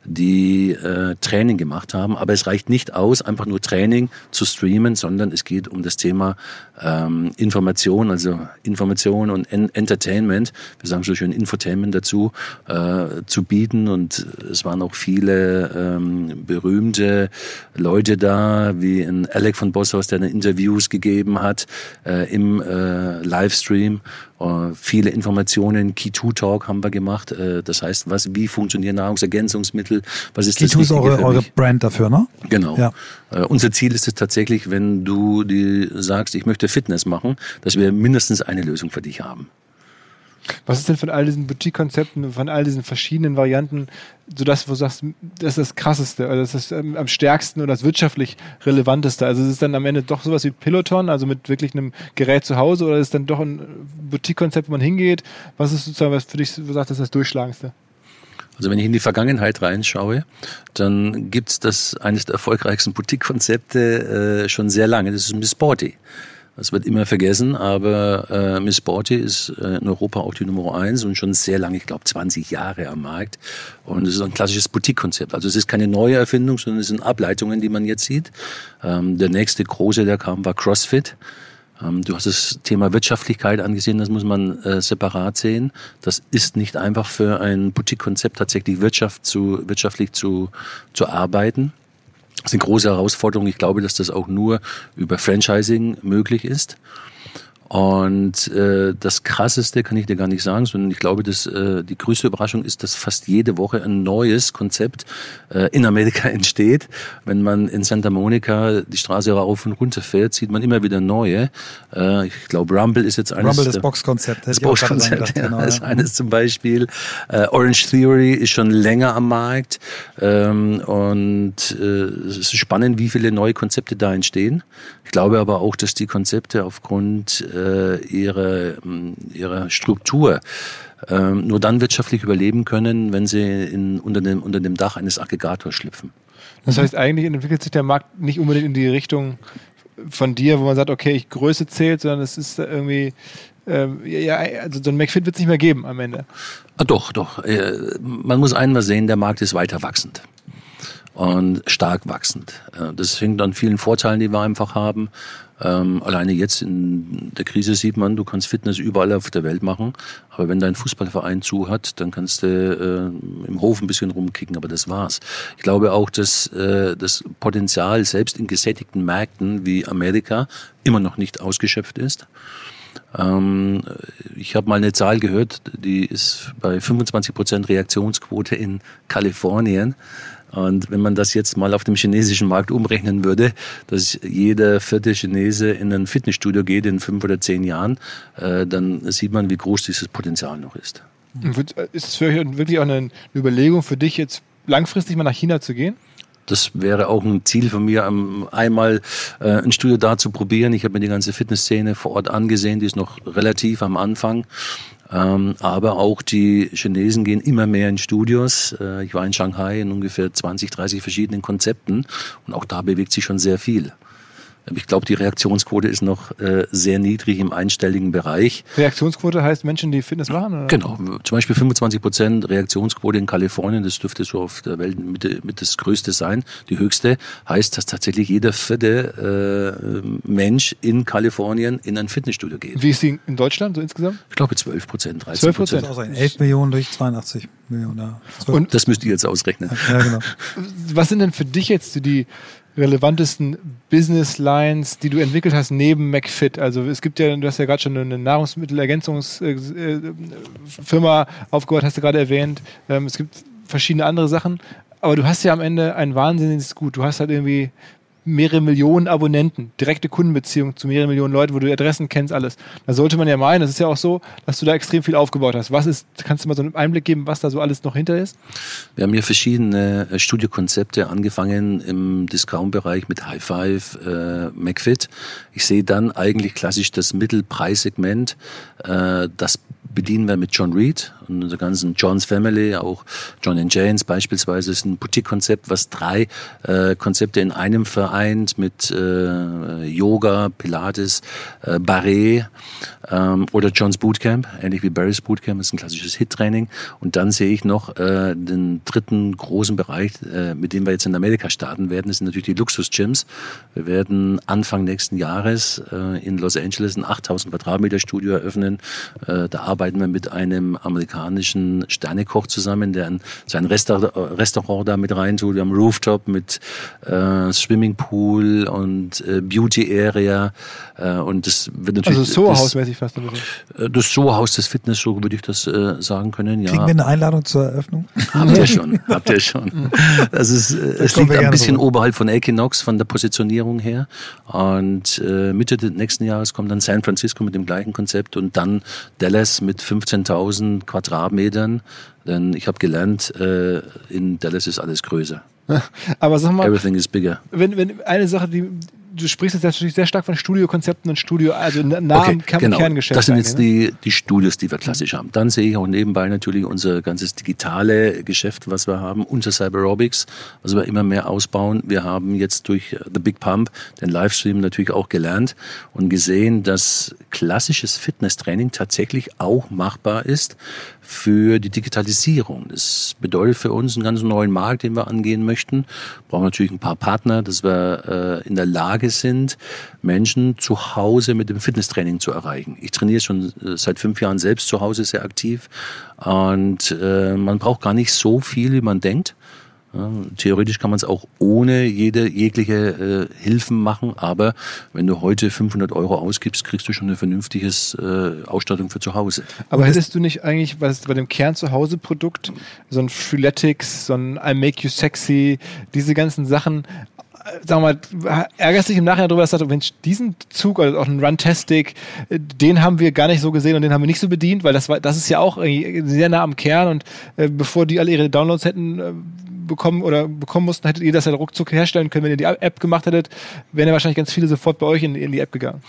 die äh, Training gemacht haben. Aber es reicht nicht aus, einfach nur Training zu streamen, sondern es geht um das Thema ähm, Information, also Information und en Entertainment, wir sagen so schön Infotainment dazu, äh, zu bieten. Und es waren auch viele ähm, berühmte Leute da, wie ein Alec von Bosshaus, der Interviews gegeben hat äh, im äh, Livestream. Äh, viele Informationen, Key2Talk haben wir gemacht. Äh, das heißt, was, wie funktionieren Nahrungsergänzungsmittel? Was ist Key2 ist eure, eure Brand dafür, ne? Genau. Ja. Äh, unser Ziel ist es tatsächlich, wenn du die sagst, ich möchte Fitness machen, dass wir mindestens eine Lösung für dich haben. Was ist denn von all diesen Boutique-Konzepten, von all diesen verschiedenen Varianten, so das, wo du sagst, das ist das Krasseste oder das ist am stärksten oder das wirtschaftlich Relevanteste? Also ist es dann am Ende doch sowas wie Peloton, also mit wirklich einem Gerät zu Hause oder ist es dann doch ein Boutique-Konzept, wo man hingeht? Was ist sozusagen, was für dich, du sagst, das ist das Durchschlagendste? Also wenn ich in die Vergangenheit reinschaue, dann gibt's das eines der erfolgreichsten Boutique-Konzepte äh, schon sehr lange. Das ist Miss Sporty. Das wird immer vergessen, aber äh, Miss Sporty ist äh, in Europa auch die Nummer eins und schon sehr lange, ich glaube 20 Jahre am Markt. Und es ist ein klassisches Boutique-Konzept. Also es ist keine neue Erfindung, sondern es sind Ableitungen, die man jetzt sieht. Ähm, der nächste große, der kam, war CrossFit. Ähm, du hast das Thema Wirtschaftlichkeit angesehen, das muss man äh, separat sehen. Das ist nicht einfach für ein Boutique-Konzept tatsächlich Wirtschaft zu, wirtschaftlich zu, zu arbeiten. Das eine große Herausforderung. Ich glaube, dass das auch nur über Franchising möglich ist. Und äh, das Krasseste kann ich dir gar nicht sagen, sondern ich glaube, dass äh, die größte Überraschung ist, dass fast jede Woche ein neues Konzept äh, in Amerika entsteht. Wenn man in Santa Monica die Straße rauf und runter fährt, sieht man immer wieder neue. Äh, ich glaube, Rumble ist jetzt eines. Rumble, das Boxkonzept. Das Boxkonzept, ja, genau, ist ja. eines zum Beispiel. Äh, Orange Theory ist schon länger am Markt. Ähm, und äh, es ist spannend, wie viele neue Konzepte da entstehen. Ich glaube aber auch, dass die Konzepte aufgrund äh, ihrer, ihrer Struktur ähm, nur dann wirtschaftlich überleben können, wenn sie in, unter, dem, unter dem Dach eines Aggregators schlüpfen. Das heißt, eigentlich entwickelt sich der Markt nicht unbedingt in die Richtung von dir, wo man sagt, okay, ich Größe zählt, sondern es ist irgendwie, ähm, ja, also so ein McFit wird es nicht mehr geben am Ende. Ah, doch, doch. Äh, man muss einmal sehen, der Markt ist weiter wachsend und stark wachsend. Äh, das hängt an vielen Vorteilen, die wir einfach haben. Ähm, alleine jetzt in der Krise sieht man, du kannst Fitness überall auf der Welt machen, aber wenn dein Fußballverein zu hat, dann kannst du äh, im Hof ein bisschen rumkicken, aber das war's. Ich glaube auch, dass äh, das Potenzial selbst in gesättigten Märkten wie Amerika immer noch nicht ausgeschöpft ist. Ähm, ich habe mal eine Zahl gehört, die ist bei 25 Prozent Reaktionsquote in Kalifornien. Und wenn man das jetzt mal auf dem chinesischen Markt umrechnen würde, dass jeder vierte Chinese in ein Fitnessstudio geht in fünf oder zehn Jahren, äh, dann sieht man, wie groß dieses Potenzial noch ist. Ist es wirklich auch eine Überlegung für dich, jetzt langfristig mal nach China zu gehen? das wäre auch ein Ziel von mir, einmal äh, ein Studio da zu probieren. Ich habe mir die ganze Fitnessszene vor Ort angesehen, die ist noch relativ am Anfang. Ähm, aber auch die Chinesen gehen immer mehr in Studios. Äh, ich war in Shanghai in ungefähr 20, 30 verschiedenen Konzepten und auch da bewegt sich schon sehr viel. Ich glaube, die Reaktionsquote ist noch äh, sehr niedrig im einstelligen Bereich. Reaktionsquote heißt Menschen, die Fitness machen? Oder? Genau, zum Beispiel 25 Prozent Reaktionsquote in Kalifornien, das dürfte so auf der Welt mit, mit das Größte sein. Die höchste heißt, dass tatsächlich jeder vierte äh, Mensch in Kalifornien in ein Fitnessstudio geht. Wie ist sie in Deutschland so insgesamt? Ich glaube 12 Prozent, 13 12 Prozent. 11 Millionen durch 82 Millionen. Und das müsst ihr jetzt ausrechnen. Ja, genau. Was sind denn für dich jetzt die relevantesten Business Lines, die du entwickelt hast neben McFit? Also es gibt ja, du hast ja gerade schon eine Nahrungsmittelergänzungsfirma aufgebaut, hast du gerade erwähnt. Ähm, es gibt verschiedene andere Sachen, aber du hast ja am Ende ein wahnsinniges Gut. Du hast halt irgendwie mehrere Millionen Abonnenten, direkte Kundenbeziehung zu mehreren Millionen Leuten, wo du Adressen kennst, alles. Da sollte man ja meinen, das ist ja auch so, dass du da extrem viel aufgebaut hast. Was ist, kannst du mal so einen Einblick geben, was da so alles noch hinter ist? Wir haben hier verschiedene äh, Studiokonzepte angefangen im Discount-Bereich mit High Five, äh, McFit. Ich sehe dann eigentlich klassisch das Mittelpreissegment, äh, das bedienen wir mit John Reed und unserer ganzen John's Family, auch John and Janes beispielsweise ist ein Boutique-Konzept, was drei äh, Konzepte in einem vereint mit äh, Yoga, Pilates, äh, Barret ähm, oder John's Bootcamp, ähnlich wie Barry's Bootcamp, ist ein klassisches Hit-Training. Und dann sehe ich noch äh, den dritten großen Bereich, äh, mit dem wir jetzt in Amerika starten werden, das sind natürlich die Luxus-Gyms. Wir werden Anfang nächsten Jahres äh, in Los Angeles ein 8000 Quadratmeter Studio eröffnen. Äh, da arbeiten wir mit einem amerikanischen Sternekoch zusammen, der ein, sein Restaurant, Restaurant da mit reintut. Wir haben Rooftop mit äh, Swimmingpool und äh, Beauty Area. Äh, und das wird natürlich. Also Soho-Haus-mäßig fast. Äh, das Soho-Haus des Fitness, so würde ich das äh, sagen können. Ja. Kriegen wir eine Einladung zur Eröffnung? Habt ihr schon, habt ihr schon. Das ist, äh, es liegt ein bisschen rüber. oberhalb von Equinox von der Positionierung her. Und äh, Mitte des nächsten Jahres kommt dann San Francisco mit dem gleichen Konzept und dann Dallas mit 15.000 Quadratmetern. Denn ich habe gelernt, äh, in Dallas ist alles größer. Aber sag mal, Everything is bigger. Wenn, wenn eine Sache, die du sprichst jetzt natürlich sehr stark von Studiokonzepten und Studio, also nah okay, am genau. Kerngeschäft. Das sind jetzt ne? die, die Studios, die wir klassisch haben. Dann sehe ich auch nebenbei natürlich unser ganzes digitale Geschäft, was wir haben, unser Cyberobics, was wir immer mehr ausbauen. Wir haben jetzt durch The Big Pump den Livestream natürlich auch gelernt und gesehen, dass klassisches Fitnesstraining tatsächlich auch machbar ist für die Digitalisierung. Das bedeutet für uns einen ganz neuen Markt, den wir angehen möchten. Brauchen natürlich ein paar Partner, dass wir äh, in der Lage sind, Menschen zu Hause mit dem Fitnesstraining zu erreichen. Ich trainiere schon äh, seit fünf Jahren selbst zu Hause sehr aktiv und äh, man braucht gar nicht so viel, wie man denkt. Ja, theoretisch kann man es auch ohne jede jegliche äh, Hilfen machen, aber wenn du heute 500 Euro ausgibst, kriegst du schon eine vernünftige äh, Ausstattung für zu Hause. Aber hättest du nicht eigentlich, was bei dem Kern-zu-Hause-Produkt, so ein Freeletics, so ein I Make You Sexy, diese ganzen Sachen sag mal, ärgerst dich im Nachhinein darüber, dass du sagst, Mensch, diesen Zug, also auch ein Runtastic, den haben wir gar nicht so gesehen und den haben wir nicht so bedient, weil das war, das ist ja auch sehr nah am Kern und äh, bevor die alle ihre Downloads hätten äh, bekommen oder bekommen mussten, hättet ihr das ja ruckzuck herstellen können. Wenn ihr die App gemacht hättet, wären ja wahrscheinlich ganz viele sofort bei euch in, in die App gegangen.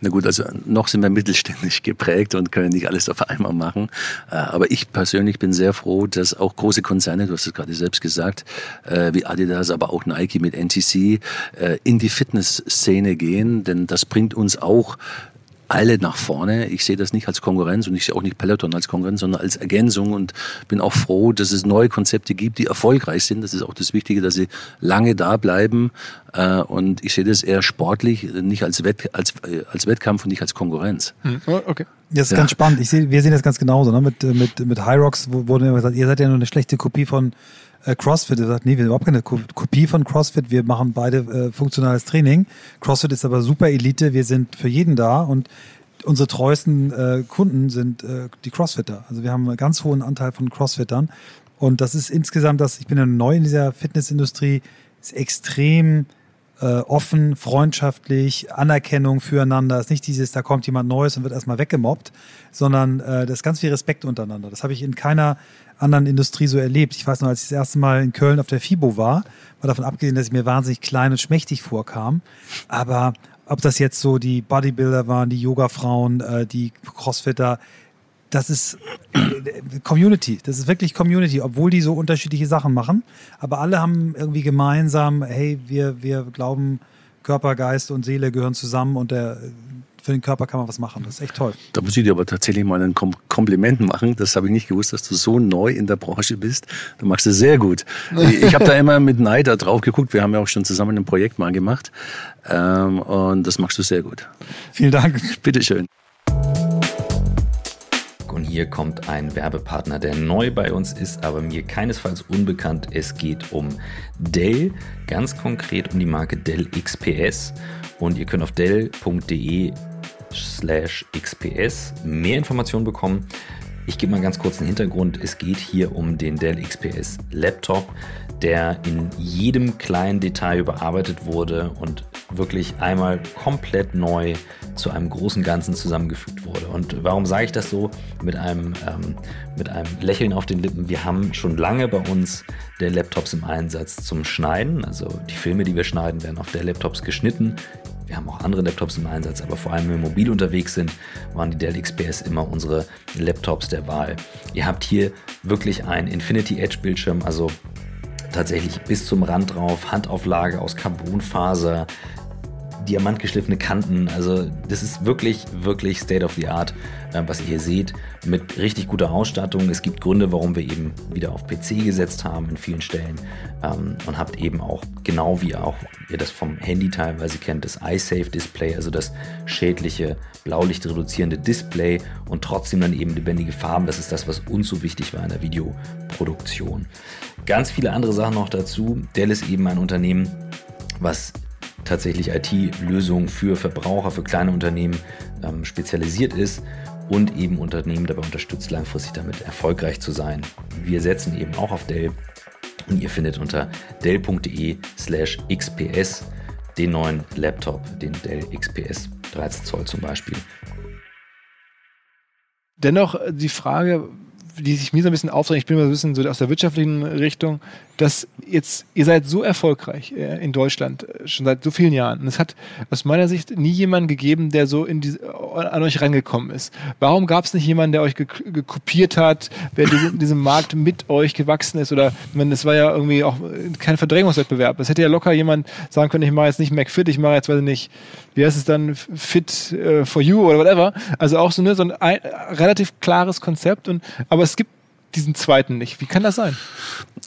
Na gut, also noch sind wir mittelständig geprägt und können nicht alles auf einmal machen. Äh, aber ich persönlich bin sehr froh, dass auch große Konzerne, du hast es gerade selbst gesagt, äh, wie Adidas, aber auch Nike mit NTC, äh, in die Fitnessszene gehen, denn das bringt uns auch alle nach vorne. Ich sehe das nicht als Konkurrenz und ich sehe auch nicht Peloton als Konkurrenz, sondern als Ergänzung und bin auch froh, dass es neue Konzepte gibt, die erfolgreich sind. Das ist auch das Wichtige, dass sie lange da bleiben. Äh, und ich sehe das eher sportlich, nicht als, Wett, als, äh, als Wettkampf und nicht als Konkurrenz. Hm. Oh, okay. Das ist ja. ganz spannend. Ich sehe, wir sehen das ganz genauso. Ne? Mit, mit, mit Hyrox wurde immer gesagt, ihr seid ja nur eine schlechte Kopie von äh, CrossFit. Er sagt, nee, wir sind überhaupt keine Kopie von CrossFit. Wir machen beide äh, funktionales Training. CrossFit ist aber super Elite. Wir sind für jeden da und unsere treuesten äh, Kunden sind äh, die Crossfitter. Also wir haben einen ganz hohen Anteil von Crossfittern. Und das ist insgesamt das, ich bin ja neu in dieser Fitnessindustrie, ist extrem äh, offen, freundschaftlich, Anerkennung füreinander. Es ist nicht dieses, da kommt jemand Neues und wird erstmal weggemobbt, sondern äh, das ist ganz viel Respekt untereinander. Das habe ich in keiner anderen Industrie so erlebt. Ich weiß noch, als ich das erste Mal in Köln auf der FIBO war, war davon abgesehen, dass ich mir wahnsinnig klein und schmächtig vorkam. Aber ob das jetzt so die Bodybuilder waren, die Yoga-Frauen, äh, die Crossfitter, das ist äh, Community. Das ist wirklich Community, obwohl die so unterschiedliche Sachen machen. Aber alle haben irgendwie gemeinsam, hey, wir, wir glauben, Körper, Geist und Seele gehören zusammen und der für den Körper kann man was machen. Das ist echt toll. Da muss ich dir aber tatsächlich mal ein Kompliment machen. Das habe ich nicht gewusst, dass du so neu in der Branche bist. Du machst es sehr gut. Ich habe da immer mit Neid drauf geguckt. Wir haben ja auch schon zusammen ein Projekt mal gemacht. Ähm, und das machst du sehr gut. Vielen Dank. Bitteschön. Und hier kommt ein Werbepartner, der neu bei uns ist, aber mir keinesfalls unbekannt. Es geht um Dell, ganz konkret um die Marke Dell XPS. Und ihr könnt auf dell.de slash XPS mehr Informationen bekommen. Ich gebe mal ganz kurz einen Hintergrund. Es geht hier um den Dell XPS Laptop, der in jedem kleinen Detail überarbeitet wurde und wirklich einmal komplett neu zu einem großen Ganzen zusammengefügt wurde. Und warum sage ich das so? Mit einem, ähm, mit einem Lächeln auf den Lippen. Wir haben schon lange bei uns der Laptops im Einsatz zum Schneiden. Also die Filme, die wir schneiden, werden auf der Laptops geschnitten. Wir haben auch andere Laptops im Einsatz, aber vor allem, wenn wir mobil unterwegs sind, waren die Dell XPS immer unsere Laptops der Wahl. Ihr habt hier wirklich einen Infinity Edge Bildschirm, also tatsächlich bis zum Rand drauf, Handauflage aus Carbonfaser, diamantgeschliffene Kanten. Also das ist wirklich, wirklich State of the Art, äh, was ihr hier seht, mit richtig guter Ausstattung. Es gibt Gründe, warum wir eben wieder auf PC gesetzt haben in vielen Stellen ähm, und habt eben auch, genau wie auch ihr das vom Handy teilweise kennt, das iSafe Display, also das schädliche Blaulicht reduzierende Display und trotzdem dann eben lebendige Farben. Das ist das, was uns so wichtig war in der Videoproduktion. Ganz viele andere Sachen noch dazu. Dell ist eben ein Unternehmen, was tatsächlich IT-Lösungen für Verbraucher, für kleine Unternehmen ähm, spezialisiert ist und eben Unternehmen dabei unterstützt, langfristig damit erfolgreich zu sein. Wir setzen eben auch auf Dell und ihr findet unter dell.de slash xps den neuen Laptop, den Dell XPS 13 Zoll zum Beispiel. Dennoch die Frage, die sich mir so ein bisschen aufdrängt, ich bin immer so ein bisschen so aus der wirtschaftlichen Richtung, dass jetzt, ihr seid so erfolgreich äh, in Deutschland, äh, schon seit so vielen Jahren. Und es hat aus meiner Sicht nie jemanden gegeben, der so in die, an euch rangekommen ist. Warum gab es nicht jemanden, der euch gekopiert hat, wer diese, diesem Markt mit euch gewachsen ist? Oder, meine, das war ja irgendwie auch kein Verdrängungswettbewerb. Es hätte ja locker jemand sagen können, ich mache jetzt nicht McFit, ich mache jetzt, weiß ich nicht, wie heißt es dann, Fit uh, for You oder whatever. Also auch so, ne, so ein, ein relativ klares Konzept. Und, aber es gibt diesen zweiten nicht. Wie kann das sein?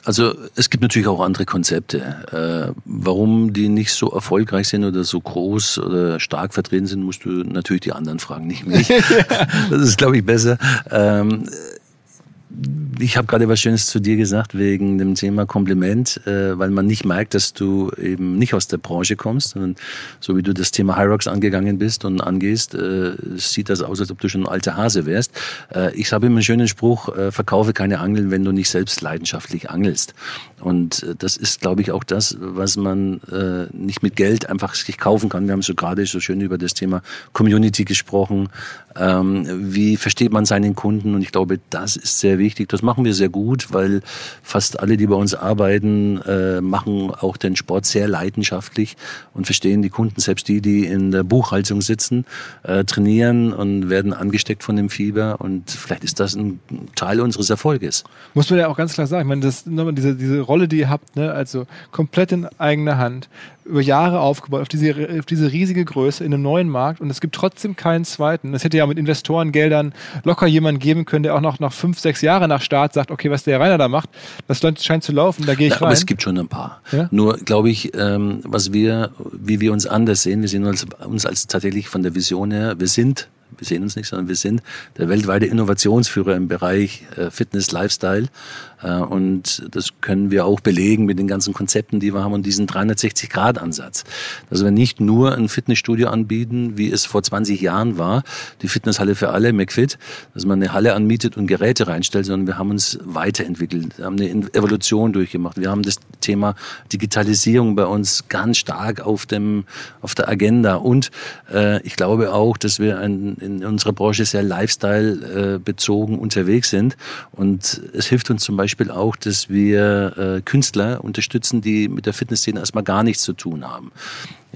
Also es gibt natürlich auch andere Konzepte. Äh, warum die nicht so erfolgreich sind oder so groß oder stark vertreten sind, musst du natürlich die anderen fragen, nicht mich. das ist, glaube ich, besser. Ähm, ich habe gerade was Schönes zu dir gesagt wegen dem Thema Kompliment, äh, weil man nicht merkt, dass du eben nicht aus der Branche kommst, sondern so wie du das Thema Hyrox angegangen bist und angehst, äh, sieht das aus, als ob du schon ein alter Hase wärst. Äh, ich habe immer einen schönen Spruch, äh, verkaufe keine Angeln, wenn du nicht selbst leidenschaftlich angelst. Und äh, das ist, glaube ich, auch das, was man äh, nicht mit Geld einfach sich kaufen kann. Wir haben so gerade so schön über das Thema Community gesprochen. Ähm, wie versteht man seinen Kunden? Und ich glaube, das ist sehr wichtig. Das machen wir sehr gut, weil fast alle, die bei uns arbeiten, äh, machen auch den Sport sehr leidenschaftlich und verstehen die Kunden, selbst die, die in der Buchhaltung sitzen, äh, trainieren und werden angesteckt von dem Fieber. Und vielleicht ist das ein Teil unseres Erfolges. Muss man ja auch ganz klar sagen. Ich meine, das, diese, diese Rolle, die ihr habt, ne? also komplett in eigener Hand, über Jahre aufgebaut, auf diese, auf diese riesige Größe in einem neuen Markt und es gibt trotzdem keinen zweiten. Es hätte ja mit Investorengeldern locker jemanden geben können, der auch noch nach fünf, sechs Jahren nach Start sagt, okay, was der Rainer da macht, das scheint zu laufen, da gehe ich ja, rein. Aber es gibt schon ein paar. Ja? Nur glaube ich, ähm, was wir, wie wir uns anders sehen, wir sehen uns, uns als tatsächlich von der Vision her, wir sind wir sehen uns nicht, sondern wir sind der weltweite Innovationsführer im Bereich äh, Fitness, Lifestyle. Äh, und das können wir auch belegen mit den ganzen Konzepten, die wir haben und diesen 360-Grad-Ansatz. Dass wir nicht nur ein Fitnessstudio anbieten, wie es vor 20 Jahren war, die Fitnesshalle für alle, McFit, dass man eine Halle anmietet und Geräte reinstellt, sondern wir haben uns weiterentwickelt, haben eine Evolution durchgemacht. Wir haben das Thema Digitalisierung bei uns ganz stark auf, dem, auf der Agenda. Und äh, ich glaube auch, dass wir ein, in unserer Branche sehr Lifestyle äh, unterwegs sind. Und es hilft uns zum Beispiel, Beispiel auch, dass wir äh, Künstler unterstützen, die mit der Fitnessszene erstmal gar nichts zu tun haben.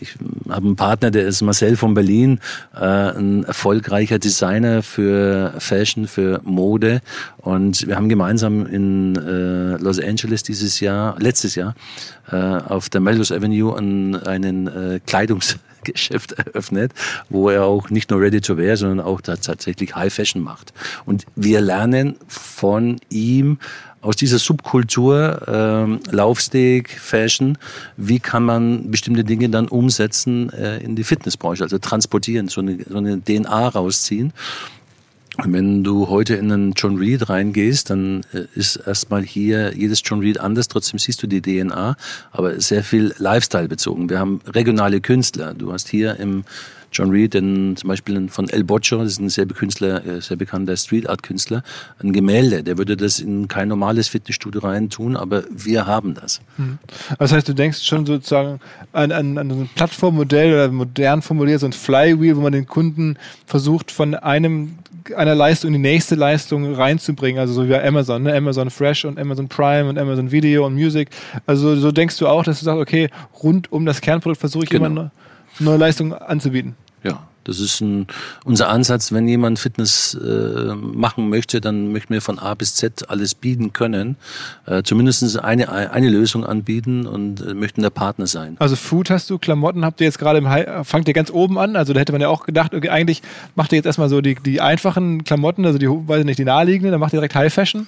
Ich habe einen Partner, der ist Marcel von Berlin, äh, ein erfolgreicher Designer für Fashion, für Mode. Und wir haben gemeinsam in äh, Los Angeles dieses Jahr, letztes Jahr, äh, auf der Melrose Avenue einen, einen äh, Kleidungsgeschäft eröffnet, wo er auch nicht nur Ready to Wear, sondern auch tatsächlich High Fashion macht. Und wir lernen von ihm aus dieser Subkultur ähm, Laufsteg, Fashion, wie kann man bestimmte Dinge dann umsetzen äh, in die Fitnessbranche, also transportieren, so eine, so eine DNA rausziehen. Und wenn du heute in einen John Reed reingehst, dann äh, ist erstmal hier jedes John Reed anders. Trotzdem siehst du die DNA, aber sehr viel Lifestyle bezogen. Wir haben regionale Künstler. Du hast hier im John Reed, den, zum Beispiel von El Boccio, das ist ein sehr, Künstler, äh, sehr bekannter Street Art Künstler, ein Gemälde. Der würde das in kein normales Fitnessstudio rein tun, aber wir haben das. Mhm. Das heißt, du denkst schon sozusagen an, an, an ein Plattformmodell oder modern formuliert, so ein Flywheel, wo man den Kunden versucht, von einem einer Leistung in die nächste Leistung reinzubringen, also so wie bei Amazon, ne? Amazon Fresh und Amazon Prime und Amazon Video und Music. Also so denkst du auch, dass du sagst, okay, rund um das Kernprodukt versuche ich genau. immer neue Leistungen anzubieten. Ja, das ist ein, unser Ansatz. Wenn jemand Fitness äh, machen möchte, dann möchten wir von A bis Z alles bieten können. Äh, zumindest eine, eine Lösung anbieten und äh, möchten der Partner sein. Also Food hast du, Klamotten habt ihr jetzt gerade im High, fangt ihr ganz oben an. Also da hätte man ja auch gedacht, okay, eigentlich macht ihr jetzt erstmal so die, die einfachen Klamotten, also die, weiß ich nicht, die naheliegenden, dann macht ihr direkt High Fashion.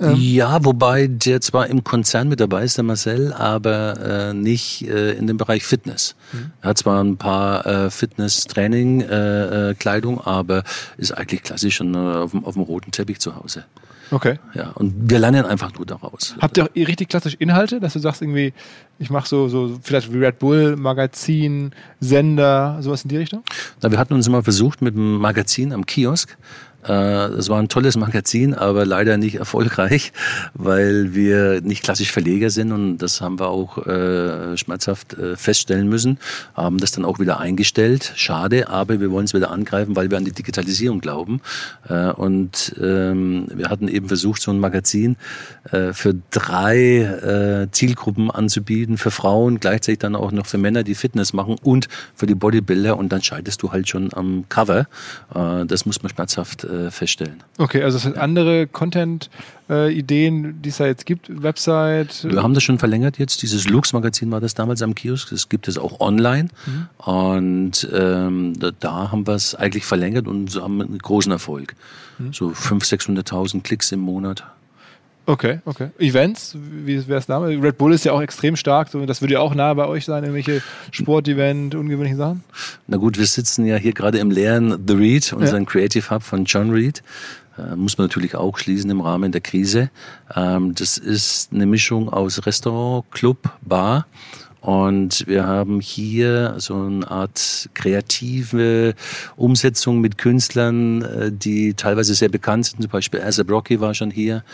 Ähm. Ja, wobei der zwar im Konzern mit dabei ist, der Marcel, aber äh, nicht äh, in dem Bereich Fitness. Mhm. Er hat zwar ein paar äh, Fitness-Training äh, äh, Kleidung, aber ist eigentlich klassisch schon äh, auf, dem, auf dem roten Teppich zu Hause. Okay. Ja, und wir lernen einfach nur daraus. Habt ihr auch richtig klassisch Inhalte, dass du sagst irgendwie, ich mache so, so vielleicht wie Red Bull, Magazin, Sender, sowas in die Richtung? Na, wir hatten uns immer versucht mit einem Magazin am Kiosk es äh, war ein tolles Magazin, aber leider nicht erfolgreich, weil wir nicht klassisch Verleger sind und das haben wir auch äh, schmerzhaft äh, feststellen müssen, haben das dann auch wieder eingestellt. Schade, aber wir wollen es wieder angreifen, weil wir an die Digitalisierung glauben. Und ähm, wir hatten eben versucht, so ein Magazin für drei Zielgruppen anzubieten, für Frauen, gleichzeitig dann auch noch für Männer, die Fitness machen und für die Bodybuilder und dann scheidest du halt schon am Cover. Das muss man schmerzhaft äh, feststellen. Okay, also es sind andere Content-Ideen, äh, die es da jetzt gibt, Website. Wir haben das schon verlängert jetzt. Dieses Lux-Magazin war das damals am Kiosk. Das gibt es auch online. Mhm. Und ähm, da, da, haben wir es eigentlich verlängert und haben einen großen Erfolg. Mhm. So 500.000, 600.000 Klicks im Monat. Okay, okay. Events, wie wäre es da? Red Bull ist ja auch extrem stark, so, das würde ja auch nahe bei euch sein, irgendwelche Sportevent, ungewöhnliche Sachen? Na gut, wir sitzen ja hier gerade im leeren The Read, unseren ja. Creative Hub von John Reed. Äh, muss man natürlich auch schließen im Rahmen der Krise. Ähm, das ist eine Mischung aus Restaurant, Club, Bar und wir haben hier so eine Art kreative Umsetzung mit Künstlern, äh, die teilweise sehr bekannt sind. Zum Beispiel Asa Brocky war schon hier.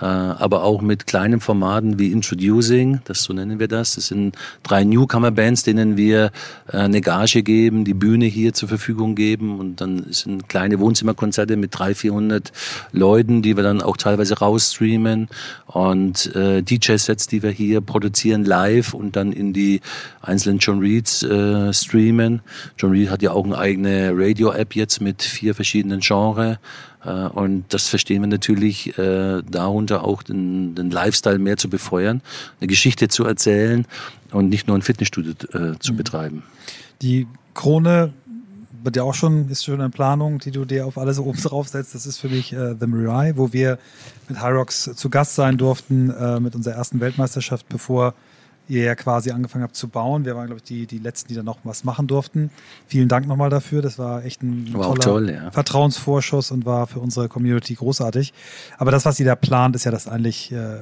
Äh, aber auch mit kleinen Formaten wie Introducing, das so nennen wir das. Das sind drei Newcomer-Bands, denen wir äh, eine Gage geben, die Bühne hier zur Verfügung geben und dann sind kleine Wohnzimmerkonzerte mit 300, 400 Leuten, die wir dann auch teilweise rausstreamen und äh, DJ-Sets, die wir hier produzieren live und dann in die einzelnen John Reeds äh, streamen. John Reed hat ja auch eine eigene Radio-App jetzt mit vier verschiedenen Genres. Äh, und das verstehen wir natürlich äh, darunter auch den, den Lifestyle mehr zu befeuern, eine Geschichte zu erzählen und nicht nur ein Fitnessstudio äh, zu mhm. betreiben. Die Krone wird ja auch schon, ist schon eine Planung, die du dir auf alles oben draufsetzt. Das ist für mich äh, The Mirai, wo wir mit Hyrox zu Gast sein durften, äh, mit unserer ersten Weltmeisterschaft, bevor ihr ja quasi angefangen habt zu bauen. Wir waren, glaube ich, die, die Letzten, die da noch was machen durften. Vielen Dank nochmal dafür. Das war echt ein war toller toll, ja. Vertrauensvorschuss und war für unsere Community großartig. Aber das, was ihr da plant, ist ja das eigentlich äh,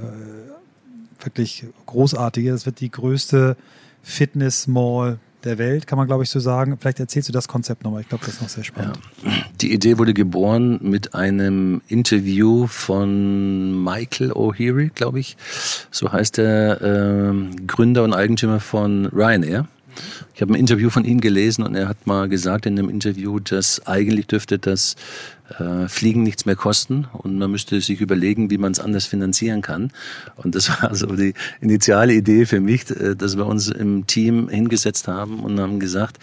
wirklich großartige. Das wird die größte Fitness-Mall der Welt, kann man glaube ich so sagen. Vielleicht erzählst du das Konzept nochmal. Ich glaube, das ist noch sehr spannend. Ja. Die Idee wurde geboren mit einem Interview von Michael O'Heary, glaube ich. So heißt der äh, Gründer und Eigentümer von Ryanair. Ich habe ein Interview von ihm gelesen und er hat mal gesagt in dem Interview, dass eigentlich dürfte das äh, Fliegen nichts mehr kosten und man müsste sich überlegen, wie man es anders finanzieren kann. Und das war so die initiale Idee für mich, äh, dass wir uns im Team hingesetzt haben und haben gesagt,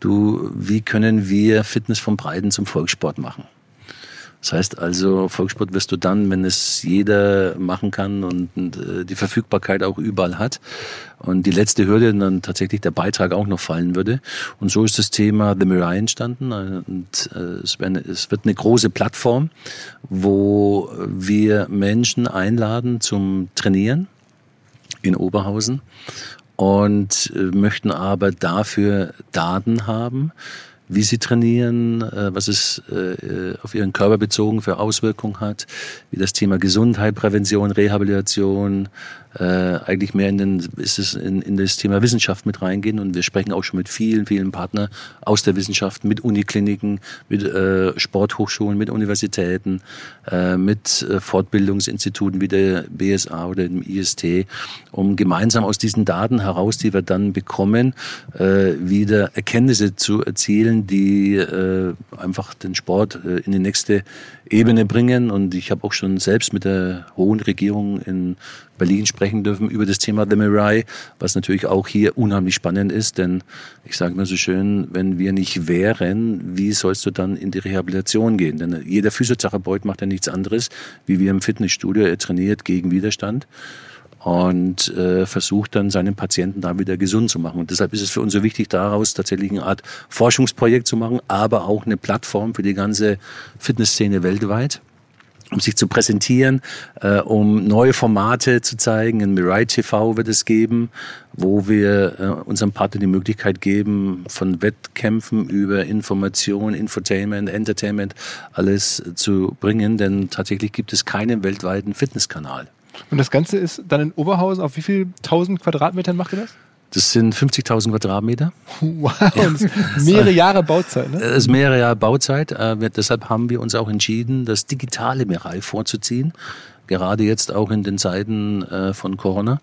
du, wie können wir Fitness vom Breiten zum Volkssport machen? Das heißt also, Volkssport wirst du dann, wenn es jeder machen kann und, äh, die Verfügbarkeit auch überall hat und die letzte Hürde dann tatsächlich der Beitrag auch noch fallen würde. Und so ist das Thema The Mirai entstanden und äh, es, eine, es wird eine große Plattform, wo wir Menschen einladen zum Trainieren in Oberhausen und äh, möchten aber dafür Daten haben, wie sie trainieren, äh, was es äh, auf ihren Körper bezogen für Auswirkungen hat, wie das Thema Gesundheit, Prävention, Rehabilitation, äh, eigentlich mehr in, den, ist es in, in das Thema Wissenschaft mit reingehen. Und wir sprechen auch schon mit vielen, vielen Partnern aus der Wissenschaft, mit Unikliniken, mit äh, Sporthochschulen, mit Universitäten, äh, mit äh, Fortbildungsinstituten wie der BSA oder dem IST, um gemeinsam aus diesen Daten heraus, die wir dann bekommen, äh, wieder Erkenntnisse zu erzielen, die äh, einfach den Sport äh, in die nächste Ebene bringen. Und ich habe auch schon selbst mit der hohen Regierung in Berlin sprechen dürfen über das Thema The Mirai, was natürlich auch hier unheimlich spannend ist, denn ich sage mir so schön, wenn wir nicht wären, wie sollst du dann in die Rehabilitation gehen? Denn jeder Physiotherapeut macht ja nichts anderes, wie wir im Fitnessstudio, er trainiert gegen Widerstand und äh, versucht dann seinen Patienten da wieder gesund zu machen. Und deshalb ist es für uns so wichtig, daraus tatsächlich eine Art Forschungsprojekt zu machen, aber auch eine Plattform für die ganze Fitnessszene weltweit um sich zu präsentieren, äh, um neue Formate zu zeigen. In Mirai TV wird es geben, wo wir äh, unserem Partner die Möglichkeit geben, von Wettkämpfen über Information, Infotainment, Entertainment alles zu bringen. Denn tatsächlich gibt es keinen weltweiten Fitnesskanal. Und das Ganze ist dann in Oberhausen, auf wie viel tausend Quadratmetern macht ihr das? Das sind 50.000 Quadratmeter. Wow, ja. mehrere Jahre Bauzeit. Ne? Das ist mehrere Jahre Bauzeit. Äh, wir, deshalb haben wir uns auch entschieden, das digitale Mirai vorzuziehen. Gerade jetzt auch in den Zeiten äh, von Corona.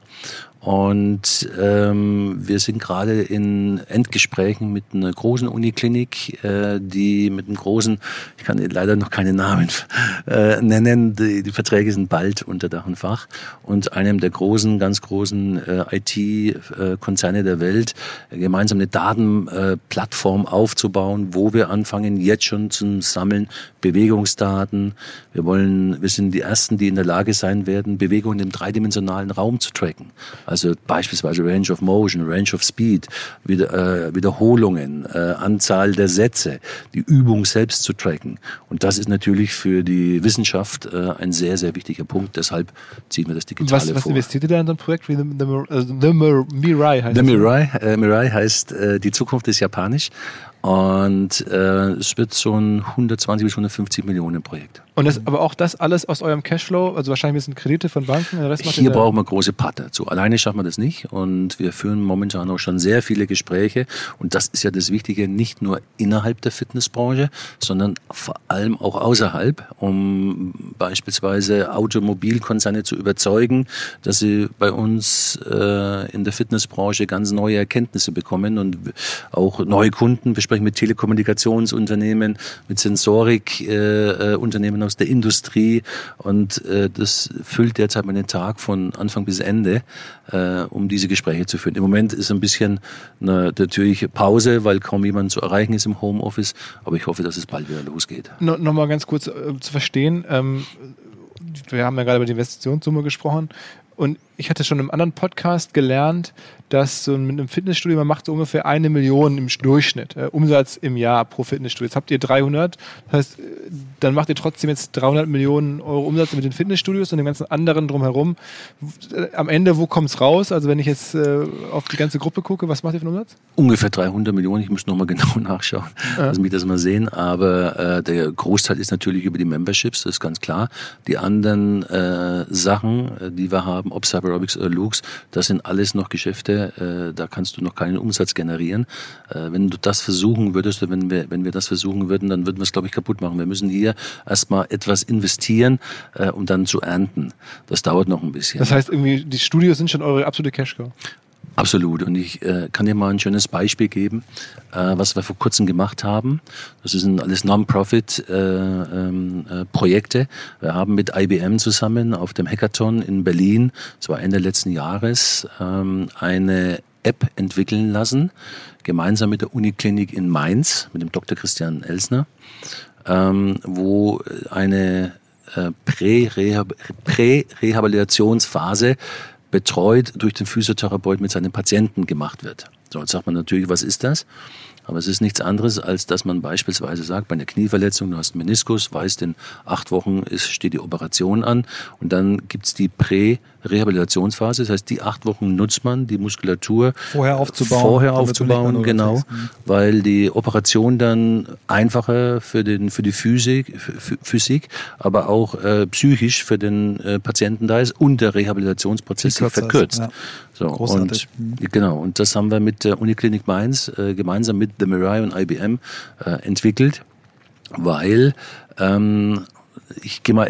Und ähm, wir sind gerade in Endgesprächen mit einer großen Uniklinik, äh, die mit einem großen, ich kann leider noch keine Namen äh, nennen, die, die Verträge sind bald unter Dach und Fach, und einem der großen, ganz großen äh, IT-Konzerne der Welt gemeinsam eine Datenplattform aufzubauen, wo wir anfangen, jetzt schon zum Sammeln Bewegungsdaten. Wir wollen, wir sind die Ersten, die in der Lage sein werden, Bewegungen im dreidimensionalen Raum zu tracken. Also beispielsweise Range of Motion, Range of Speed, wieder, äh, Wiederholungen, äh, Anzahl der Sätze, die Übung selbst zu tracken. Und das ist natürlich für die Wissenschaft äh, ein sehr, sehr wichtiger Punkt. Deshalb ziehen wir das Digitale was, was vor. investiert ihr da in so ein Projekt wie The, The, also The Mirai heißt The es? Mirai, äh, Mirai heißt, äh, die Zukunft ist japanisch. Und äh, es wird so ein 120 bis 150 Millionen Projekt. Und das, aber auch das alles aus eurem Cashflow, also wahrscheinlich ein bisschen Kredite von Banken, den Rest macht Hier brauchen wir große Partner dazu. Alleine schaffen wir das nicht. Und wir führen momentan auch schon sehr viele Gespräche. Und das ist ja das Wichtige, nicht nur innerhalb der Fitnessbranche, sondern vor allem auch außerhalb, um beispielsweise Automobilkonzerne zu überzeugen, dass sie bei uns äh, in der Fitnessbranche ganz neue Erkenntnisse bekommen und auch neue Kunden. Wir sprechen mit Telekommunikationsunternehmen, mit Sensorik-Unternehmen äh, Unternehmen aus der Industrie und äh, das füllt derzeit meinen Tag von Anfang bis Ende, äh, um diese Gespräche zu führen. Im Moment ist ein bisschen eine natürliche Pause, weil kaum jemand zu erreichen ist im Homeoffice, aber ich hoffe, dass es bald wieder losgeht. No, Nochmal ganz kurz äh, zu verstehen. Ähm, wir haben ja gerade über die Investitionssumme gesprochen. Und ich hatte schon im anderen Podcast gelernt, dass so mit einem Fitnessstudio, man macht so ungefähr eine Million im Durchschnitt äh, Umsatz im Jahr pro Fitnessstudio. Jetzt habt ihr 300, das heißt, äh, dann macht ihr trotzdem jetzt 300 Millionen Euro Umsatz mit den Fitnessstudios und dem ganzen anderen drumherum. Am Ende, wo kommt's raus? Also wenn ich jetzt äh, auf die ganze Gruppe gucke, was macht ihr für einen Umsatz? Ungefähr 300 Millionen, ich muss nochmal genau nachschauen, Ja. lass mich das mal sehen, aber äh, der Großteil ist natürlich über die Memberships, das ist ganz klar. Die anderen äh, Sachen, äh, die wir haben, ob Cyberobics oder Lux, das sind alles noch Geschäfte, äh, da kannst du noch keinen Umsatz generieren. Äh, wenn du das versuchen würdest, wenn wir, wenn wir das versuchen würden, dann würden wir es, glaube ich, kaputt machen. Wir müssen hier erstmal etwas investieren, äh, um dann zu ernten. Das dauert noch ein bisschen. Das heißt, irgendwie, die Studios sind schon eure absolute Cash-Cow. Absolut. Und ich äh, kann dir mal ein schönes Beispiel geben, äh, was wir vor kurzem gemacht haben. Das sind alles Non-Profit-Projekte. Äh, ähm, äh, wir haben mit IBM zusammen auf dem Hackathon in Berlin, das war Ende letzten Jahres, ähm, eine App entwickeln lassen, gemeinsam mit der Uniklinik in Mainz, mit dem Dr. Christian Elsner, ähm, wo eine äh, Prä-Rehab- Prä-Rehabilitationsphase betreut durch den Physiotherapeut mit seinen Patienten gemacht wird. So, jetzt sagt man natürlich, was ist das? Aber es ist nichts anderes, als dass man beispielsweise sagt, bei einer Knieverletzung, du hast einen Meniskus, weißt, in acht Wochen ist, steht die Operation an und dann gibt's die Prä-Rehabilitationsphase. Das heißt, die acht Wochen nutzt man, die Muskulatur Vorher aufzubauen, vorher aufzubauen, genau. Mhm. weil die Operation dann einfacher für den für die Physik, Ph- Physik, aber auch äh, psychisch für den äh, Patienten da ist und der Rehabilitationsprozess sich verkürzt. ja. So, Großartig. und genau, und das haben wir mit der Uniklinik Mainz äh, gemeinsam mit The Mirai und IBM äh, entwickelt, weil ähm, ich gehe mal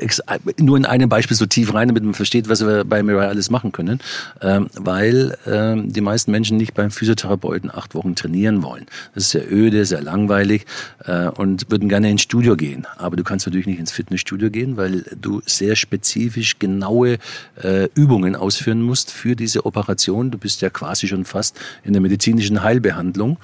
nur in einem Beispiel so tief rein, damit man versteht, was wir bei Mirai alles machen können, ähm, weil ähm, die meisten Menschen nicht beim Physiotherapeuten acht Wochen trainieren wollen. Das ist sehr öde, sehr langweilig äh, und würden gerne ins Studio gehen. Aber du kannst natürlich nicht ins Fitnessstudio gehen, weil du sehr spezifisch genaue äh, Übungen ausführen musst für diese Operation. Du bist ja quasi schon fast in der medizinischen Heilbehandlung.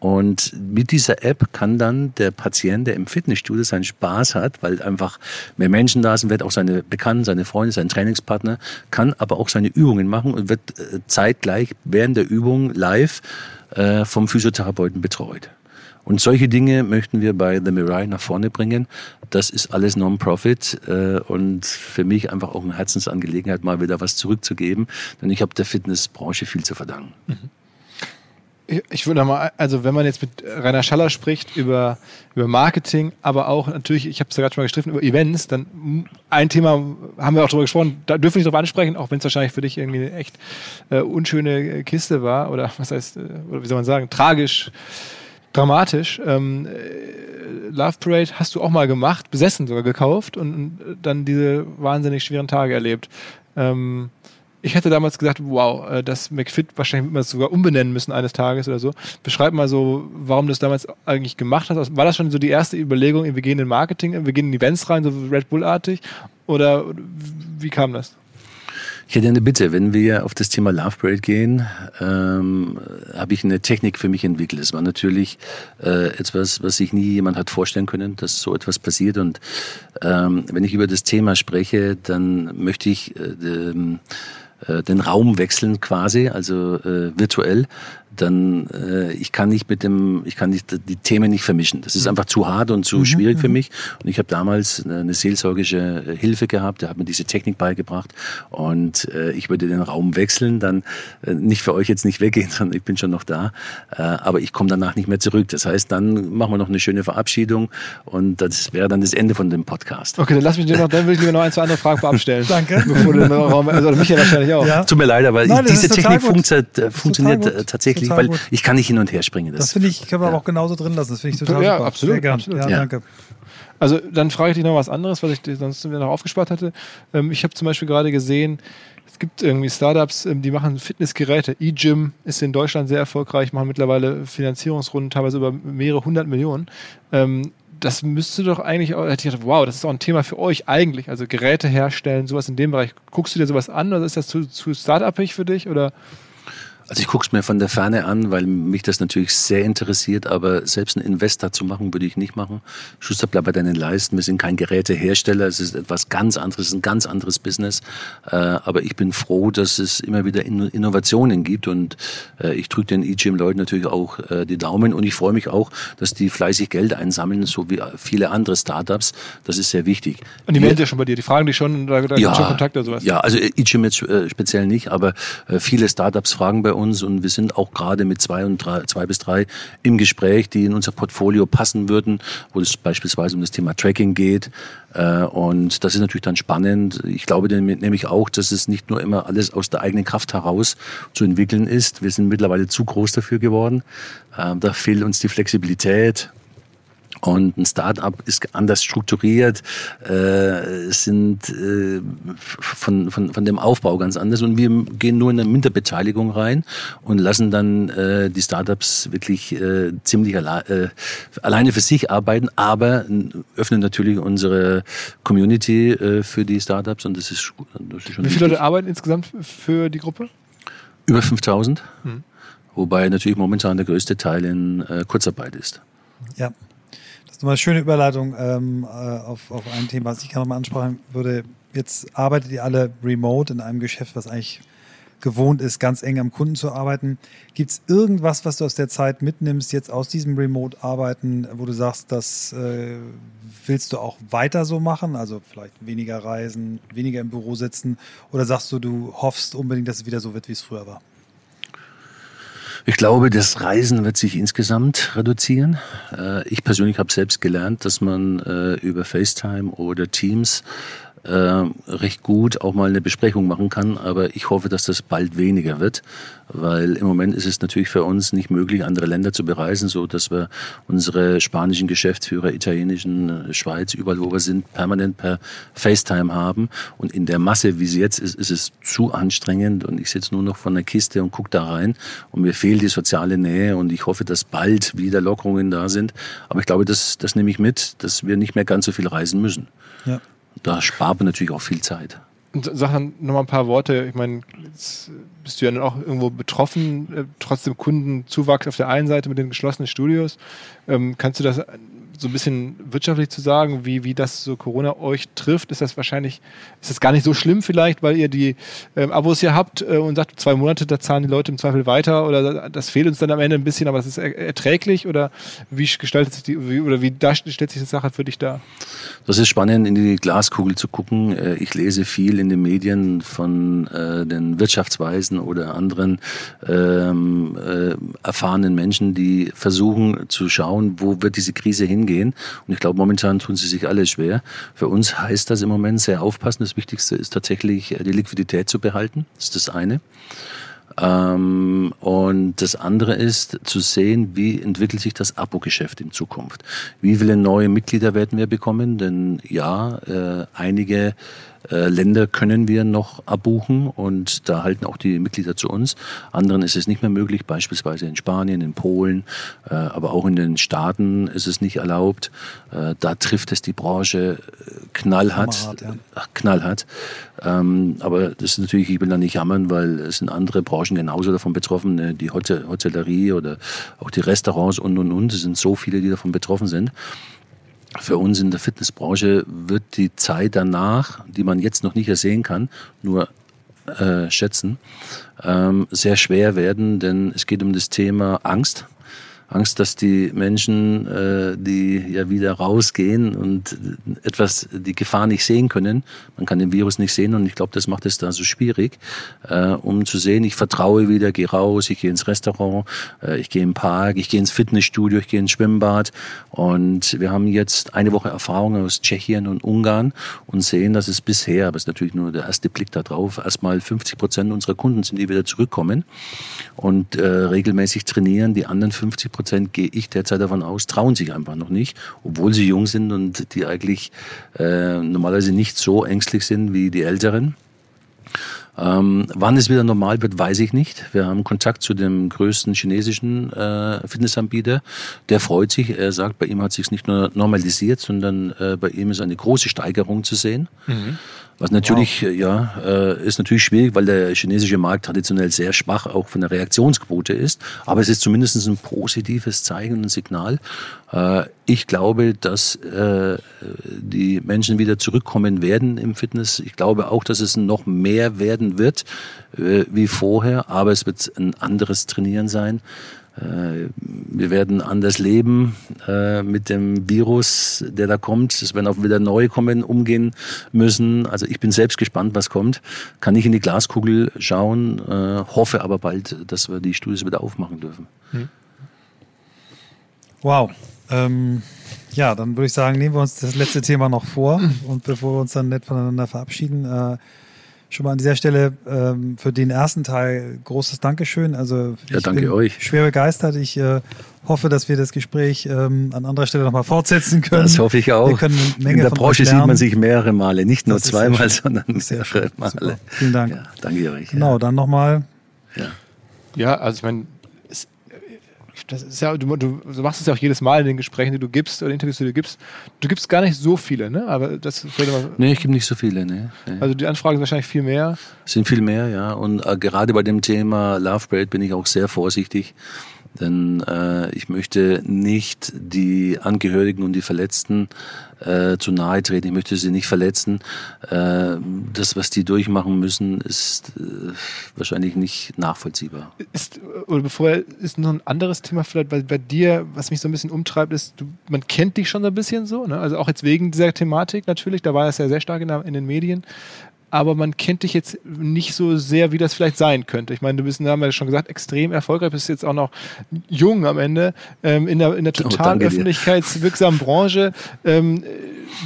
Und mit dieser App kann dann der Patient, der im Fitnessstudio seinen Spaß hat, weil einfach mehr Menschen da sind, wird auch seine Bekannten, seine Freunde, sein Trainingspartner, kann aber auch seine Übungen machen und wird äh, zeitgleich während der Übung live äh, vom Physiotherapeuten betreut. Und solche Dinge möchten wir bei The Mirai nach vorne bringen. Das ist alles Non-Profit äh, und für mich einfach auch eine Herzensangelegenheit, mal wieder was zurückzugeben, denn ich habe der Fitnessbranche viel zu verdanken. Ich- Ich würde mal, also wenn man jetzt mit Rainer Schaller spricht über, über Marketing, aber auch natürlich, ich habe es ja gerade schon mal gestriffen, über Events, dann ein Thema haben wir auch darüber gesprochen, da dürfen wir nicht drauf ansprechen, auch wenn es wahrscheinlich für dich irgendwie eine echt äh, unschöne Kiste war oder was heißt, äh, oder wie soll man sagen, tragisch, dramatisch. Ähm, äh, Love Parade hast du auch mal gemacht, besessen sogar gekauft und, und dann diese wahnsinnig schweren Tage erlebt. Ähm, ich hätte damals gesagt, wow, äh, das McFit wahrscheinlich immer sogar umbenennen müssen eines Tages oder so. Beschreib mal so, warum du das damals eigentlich gemacht hast. War das schon so die erste Überlegung, wir gehen in Marketing, wir gehen in Events rein, so Red Bull-artig? Oder wie kam das? Ich hätte eine Bitte, wenn wir auf das Thema Love Parade gehen, ähm, habe ich eine Technik für mich entwickelt. Es war natürlich äh, etwas, was sich nie jemand hat vorstellen können, dass so etwas passiert. Und ähm, wenn ich über das Thema spreche, dann möchte ich äh, den Raum wechseln quasi, also äh, virtuell, dann äh, ich kann nicht mit dem, ich kann nicht die Themen nicht vermischen. Das ist mhm. einfach zu hart und zu mhm. schwierig für mhm. mich. Und ich habe damals eine seelsorgische äh, Hilfe gehabt, der hat mir diese Technik beigebracht und äh, ich würde den Raum wechseln, dann äh, nicht für euch jetzt nicht weggehen, sondern ich bin schon noch da, äh, aber ich komme danach nicht mehr zurück. Das heißt, dann machen wir noch eine schöne Verabschiedung und das wäre dann das Ende von dem Podcast. Okay, dann lass mich noch, dann will ich lieber noch ein, zwei andere Fragen abstellen. Danke. Bevor du den Raum, also Michael wahrscheinlich auch. Ja. Tut mir leid, aber Nein, diese Technik funktioniert, äh, funktioniert tatsächlich total weil gut. ich kann nicht hin und her springen. Das, das finde ich, können wir ja. auch genauso drin lassen. Das finde ich total ja, super. Absolut, absolut. Ja, ja, danke. Also dann frage ich dich noch was anderes, was ich sonst noch aufgespart hatte. Ähm, ich habe zum Beispiel gerade gesehen, es gibt irgendwie Startups, ähm, die machen Fitnessgeräte. eGym ist in Deutschland sehr erfolgreich, machen mittlerweile Finanzierungsrunden teilweise über mehrere hundert Millionen. Ähm, das müsste doch eigentlich, hätte ich gedacht, wow, das ist auch ein Thema für euch eigentlich. Also Geräte herstellen, sowas in dem Bereich. Guckst du dir sowas an oder ist das zu, zu start-upig für dich? Oder? Also ich gucke es mir von der Ferne an, weil mich das natürlich sehr interessiert, aber selbst einen Investor zu machen, würde ich nicht machen. Schuster, bleib bei deinen Leisten. Wir sind kein Gerätehersteller, es ist etwas ganz anderes, ein ganz anderes Business. Äh, aber ich bin froh, dass es immer wieder Innovationen gibt und äh, ich drücke den E-Gym-Leuten natürlich auch äh, die Daumen und ich freue mich auch, dass die fleißig Geld einsammeln, so wie viele andere Startups. Das ist sehr wichtig. Und die melden ja schon bei dir, die fragen dich schon, da, da ja, schon Kontakt oder sowas? Ja, also E-Gym jetzt speziell nicht, aber viele Startups fragen bei uns und wir sind auch gerade mit zwei, und drei, zwei bis drei im Gespräch, die in unser Portfolio passen würden, wo es beispielsweise um das Thema Tracking geht. Äh, und das ist natürlich dann spannend. Ich glaube nämlich auch, dass es nicht nur immer alles aus der eigenen Kraft heraus zu entwickeln ist. Wir sind mittlerweile zu groß dafür geworden. Ähm, da fehlt uns die Flexibilität und ein Startup ist anders strukturiert, äh, sind äh, von, von, von dem Aufbau ganz anders. Und wir gehen nur in eine Minderbeteiligung rein und lassen dann äh, die Startups wirklich äh, ziemlich alle, äh, alleine für sich arbeiten, aber öffnen natürlich unsere Community äh, für die Startups und das ist, das ist schon Wie viele wichtig. Leute arbeiten insgesamt für die Gruppe? Über 5000. Hm. Wobei natürlich momentan der größte Teil in äh, Kurzarbeit ist. Ja. Ist eine schöne Überleitung ähm, äh, auf, auf ein Thema, was ich gerne mal ansprechen würde. Jetzt arbeitet ihr alle remote in einem Geschäft, was eigentlich gewohnt ist, ganz eng am Kunden zu arbeiten. Gibt es irgendwas, was du aus der Zeit mitnimmst, jetzt aus diesem Remote-Arbeiten, wo du sagst, das äh, willst du auch weiter so machen? Also vielleicht weniger reisen, weniger im Büro sitzen? Oder sagst du, du hoffst unbedingt, dass es wieder so wird, wie es früher war? Ich glaube, das Reisen wird sich insgesamt reduzieren. Äh, ich persönlich habe selbst gelernt, dass man äh, über FaceTime oder Teams äh, recht gut auch mal eine Besprechung machen kann. Aber ich hoffe, dass das bald weniger wird, weil im Moment ist es natürlich für uns nicht möglich, andere Länder zu bereisen, so dass wir unsere spanischen Geschäftsführer, italienischen, äh, Schweiz, überall wo wir sind, permanent per FaceTime haben. Und in der Masse, wie sie jetzt ist, ist es zu anstrengend und ich sitze nur noch von der Kiste und gucke da rein und mir fehlt die soziale Nähe und ich hoffe, dass bald wieder Lockerungen da sind. Aber ich glaube, das, das nehme ich mit, dass wir nicht mehr ganz so viel reisen müssen. Ja. Da spart man natürlich auch viel Zeit. Und sag dann ein paar Worte. Ich meine, jetzt bist du ja dann auch irgendwo betroffen, äh, trotzdem Kundenzuwachs auf der einen Seite mit den geschlossenen Studios. Ähm, kannst du das so ein bisschen wirtschaftlich zu sagen, wie, wie das so Corona euch trifft, ist das wahrscheinlich, ist das gar nicht so schlimm vielleicht, weil ihr die ähm, Abos hier habt äh, und sagt, zwei Monate, da zahlen die Leute im Zweifel weiter oder das fehlt uns dann am Ende ein bisschen, aber das ist er erträglich oder wie gestaltet sich die, wie, oder wie da stellt sich die Sache für dich dar? Das ist spannend, in die Glaskugel zu gucken. Äh, ich lese viel in den Medien von äh, den Wirtschaftsweisen oder anderen ähm, äh, erfahrenen Menschen, die versuchen zu schauen, wo wird diese Krise hingehen angehen. Und ich glaube, momentan tun sie sich alle schwer. Für uns heißt das im Moment sehr aufpassen. Das Wichtigste ist tatsächlich, äh, die Liquidität zu behalten. Das ist das eine. Ähm, und das andere ist zu sehen, wie entwickelt sich das Abo-Geschäft in Zukunft. Wie viele neue Mitglieder werden wir bekommen? Denn ja, äh, einige äh, Länder können wir noch abbuchen und da halten auch die Mitglieder zu uns. Anderen ist es nicht mehr möglich, beispielsweise in Spanien, in Polen, äh, aber auch in den Staaten ist es nicht erlaubt. Äh, da trifft es die Branche knallhart. Hart, ja. knallhart. Ähm, aber das ist natürlich, ich will da nicht jammern, weil es sind andere Branchen genauso davon betroffen, die Hotellerie oder auch die Restaurants und und und. Es sind so viele, die davon betroffen sind für uns in der Fitnessbranche wird die Zeit danach, die man jetzt noch nicht ersehen kann, nur äh, schätzen, ähm, sehr schwer werden, denn es geht um das Thema Angst. Angst, dass die Menschen, äh, die ja wieder rausgehen und etwas die Gefahr nicht sehen können, man kann den Virus nicht sehen und ich glaube, das macht es da so schwierig, äh, um zu sehen, ich vertraue wieder, gehe raus, ich gehe ins Restaurant, äh, ich gehe im Park, ich gehe ins Fitnessstudio, ich gehe ins Schwimmbad und wir haben jetzt eine Woche Erfahrung aus Tschechien und Ungarn und sehen, dass es bisher, aber es ist natürlich nur der erste Blick da drauf, erstmal 50 Prozent unserer Kunden sind, die wieder zurückkommen und äh, regelmäßig trainieren, die anderen 50 Prozent gehe ich derzeit davon aus, trauen sich einfach noch nicht, obwohl sie jung sind und die eigentlich äh, normalerweise nicht so ängstlich sind wie die Älteren. Ähm, wann es wieder normal wird, weiß ich nicht. Wir haben Kontakt zu dem größten chinesischen äh, Fitnessanbieter. Der freut sich. Er sagt, bei ihm hat sich nicht nur normalisiert, sondern äh, bei ihm ist eine große Steigerung zu sehen. Mhm. Was natürlich, wow. ja, äh, ist natürlich schwierig, weil der chinesische Markt traditionell sehr schwach auch von der Reaktionsquote ist. Aber es ist zumindest ein positives Zeichen und Signal. Äh, ich glaube, dass äh, die Menschen wieder zurückkommen werden im Fitness. Ich glaube auch, dass es noch mehr werden wird wie vorher, aber es wird ein anderes Trainieren sein. Äh, wir werden anders leben äh, mit dem Virus, der da kommt. Es werden auch wieder neue kommen, umgehen müssen. Also ich bin selbst gespannt, was kommt. Kann nicht in die Glaskugel schauen, äh, hoffe aber bald, dass wir die Studios wieder aufmachen dürfen. Hm. Wow. Ähm, ja, dann würde ich sagen, nehmen wir uns das letzte Thema noch vor und bevor wir uns dann nett voneinander verabschieden, äh, schon mal an dieser Stelle ähm, für den ersten Teil großes Dankeschön. Also ja, danke bin euch. Schwer begeistert. Ich äh, hoffe, dass wir das Gespräch ähm, an anderer Stelle nochmal fortsetzen können. Das hoffe ich auch. Wir können eine Menge In der Branche sieht man sich mehrere Male, nicht nur zweimal, sondern mehrere Male. Super. Vielen Dank. Ja, danke euch. Genau, dann nochmal. Ja. ja, also ich meine, das ist ja, du, du, machst es ja auch jedes Mal in den Gesprächen, die du gibst oder Interviews, die du gibst. Du gibst gar nicht so viele, ne? Aber das Nee, ich gebe nicht so viele, ne? Nee. Also die Anfragen sind wahrscheinlich viel mehr. Sind viel mehr, ja. Und äh, gerade bei dem Thema Love Parade bin ich auch sehr vorsichtig. Denn äh, ich möchte nicht die Angehörigen und die Verletzten äh, zu nahe treten. Ich möchte sie nicht verletzen. Äh, das, was die durchmachen müssen, ist äh, wahrscheinlich nicht nachvollziehbar. Ist, oder bevor ist noch ein anderes Thema vielleicht bei, bei dir, was mich so ein bisschen umtreibt, ist, du, man kennt dich schon so ein bisschen so, ne? also auch jetzt wegen dieser Thematik natürlich, da war es ja sehr stark in, in den Medien aber man kennt dich jetzt nicht so sehr, wie das vielleicht sein könnte. Ich meine, du bist, haben wir schon gesagt, extrem erfolgreich, bist jetzt auch noch jung am Ende ähm, in der, in der total oh, öffentlichkeitswirksamen Branche. Ähm,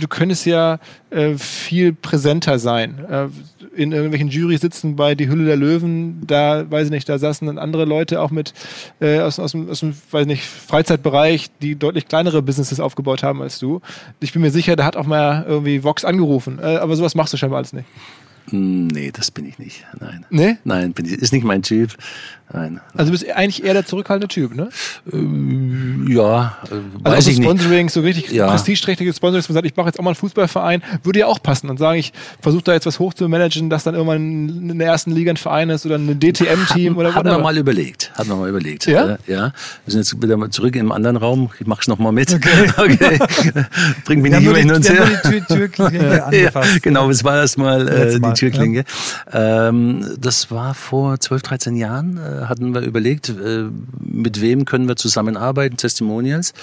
du könntest ja äh, viel präsenter sein. Äh, in irgendwelchen Jurys sitzen bei Die Hülle der Löwen, da, weiß ich nicht, da saßen dann andere Leute auch mit äh, aus, aus, aus dem, weiß nicht, Freizeitbereich, die deutlich kleinere Businesses aufgebaut haben als du. Ich bin mir sicher, da hat auch mal irgendwie Vox angerufen. Äh, aber sowas machst du scheinbar alles nicht. Hm, nee, das bin ich nicht. Nein. Nee? Nein, bin ich, ist nicht mein Typ. Nein. Also du bist eigentlich eher der zurückhaltende Typ, ne? Ähm, ja, äh, also weiß ich so Sponsoring, nicht. so richtig ja. prestigeträchtiges Sponsoring, dass man sagt, ich mache jetzt auch mal einen Fußballverein, würde ja auch passen und sagen, ich versuche da jetzt was hochzumanagen, dass dann irgendwann in der ersten Liga ein Verein ist oder ein DTM-Team oder was. Haben wir mal überlegt. Haben wir mal überlegt. Ja? Äh, ja. Wir sind jetzt wieder mal zurück im anderen Raum. Ich mache es nochmal mit. Okay. okay. Bring mich nicht immer hin und her. Die Tür, Türklinge ja, genau, es war erstmal äh, die Türklinge. Ja. Ähm, das war vor 12, 13 Jahren. Äh, hatten wir überlegt, äh, mit wem können wir zusammenarbeiten, Testimonials.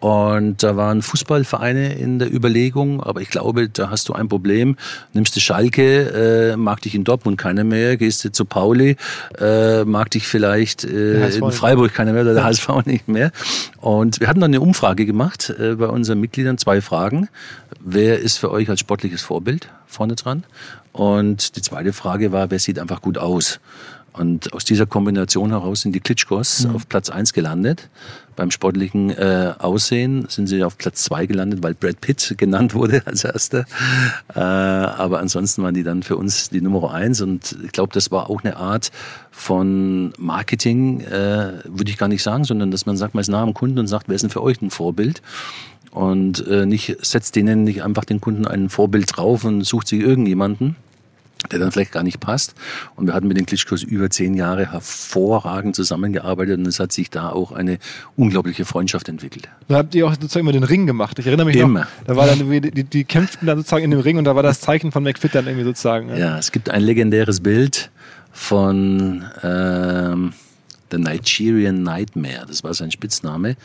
Und da waren Fußballvereine in der Überlegung, aber ich glaube, da hast du ein Problem. Nimmst du Schalke, äh, mag dich in Dortmund keiner mehr, gehst du zu Pauli, äh, mag dich vielleicht äh, in Freiburg keiner mehr oder der HSV nicht mehr. Und wir hatten dann eine Umfrage gemacht äh, bei unseren Mitgliedern, zwei Fragen. Wer ist für euch als sportliches Vorbild vorne dran? Und die zweite Frage war, wer sieht einfach gut aus? Und aus dieser Kombination heraus sind die Klitschkos mhm. auf Platz eins gelandet. Beim sportlichen äh, Aussehen sind sie auf Platz zwei gelandet, weil Brad Pitt genannt wurde als erster. Äh, aber ansonsten waren die dann für uns die Nummer eins. Und ich glaube, das war auch eine Art von Marketing, äh, würde ich gar nicht sagen, sondern dass man sagt, man ist nah am Kunden und sagt, wer ist denn für euch ein Vorbild? Und äh, nicht setzt denen nicht einfach den Kunden ein Vorbild drauf und sucht sich irgendjemanden, der dann vielleicht gar nicht passt. Und wir hatten mit den Klitschkos über zehn Jahre hervorragend zusammengearbeitet und es hat sich da auch eine unglaubliche Freundschaft entwickelt. Da habt ihr auch sozusagen immer den Ring gemacht. Ich erinnere mich Immer. noch, da war dann, die, die kämpften dann sozusagen in dem Ring und da war das Zeichen von McFit dann irgendwie sozusagen. ne? Ja, es gibt ein legendäres Bild von ähm, The Nigerian Nightmare, das war sein Spitzname.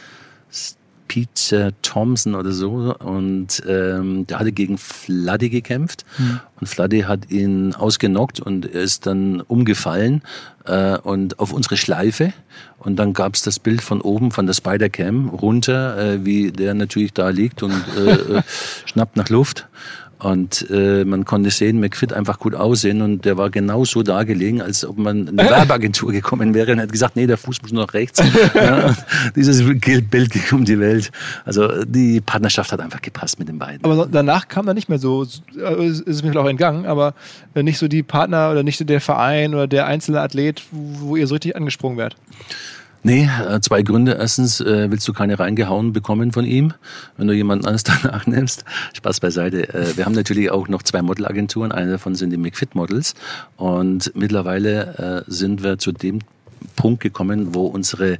Peter Thompson oder so. Und ähm, der hatte gegen Fladdy gekämpft. Und Fladdy hat ihn ausgenockt und er ist dann umgefallen äh, und auf unsere Schleife. Und dann gab es das Bild von oben von der Spider-Cam runter, äh, wie der natürlich da liegt und äh, schnappt nach Luft und äh, man konnte sehen, McFit einfach gut aussehen und der war genau so da gelegen, als ob man in eine Werbeagentur gekommen wäre und hat gesagt, nee, der Fuß muss nur nach rechts. ja, dieses Bild ging um die Welt. Also die Partnerschaft hat einfach gepasst mit den beiden. Aber so- danach kam dann nicht mehr so, äh, ist es mir vielleicht auch entgangen, aber äh, nicht so die Partner oder nicht der Verein oder der einzelne Athlet, wo wo ihr so richtig angesprungen werdet. Nee, äh, zwei Gründe. Erstens äh, willst du keine reingehauen bekommen von ihm, wenn du jemanden anderes danach nimmst. Spaß beiseite. Äh, wir haben natürlich auch noch zwei Modelagenturen. Eine davon sind die McFit Models. Und mittlerweile äh, sind wir zu dem Punkt gekommen, wo unsere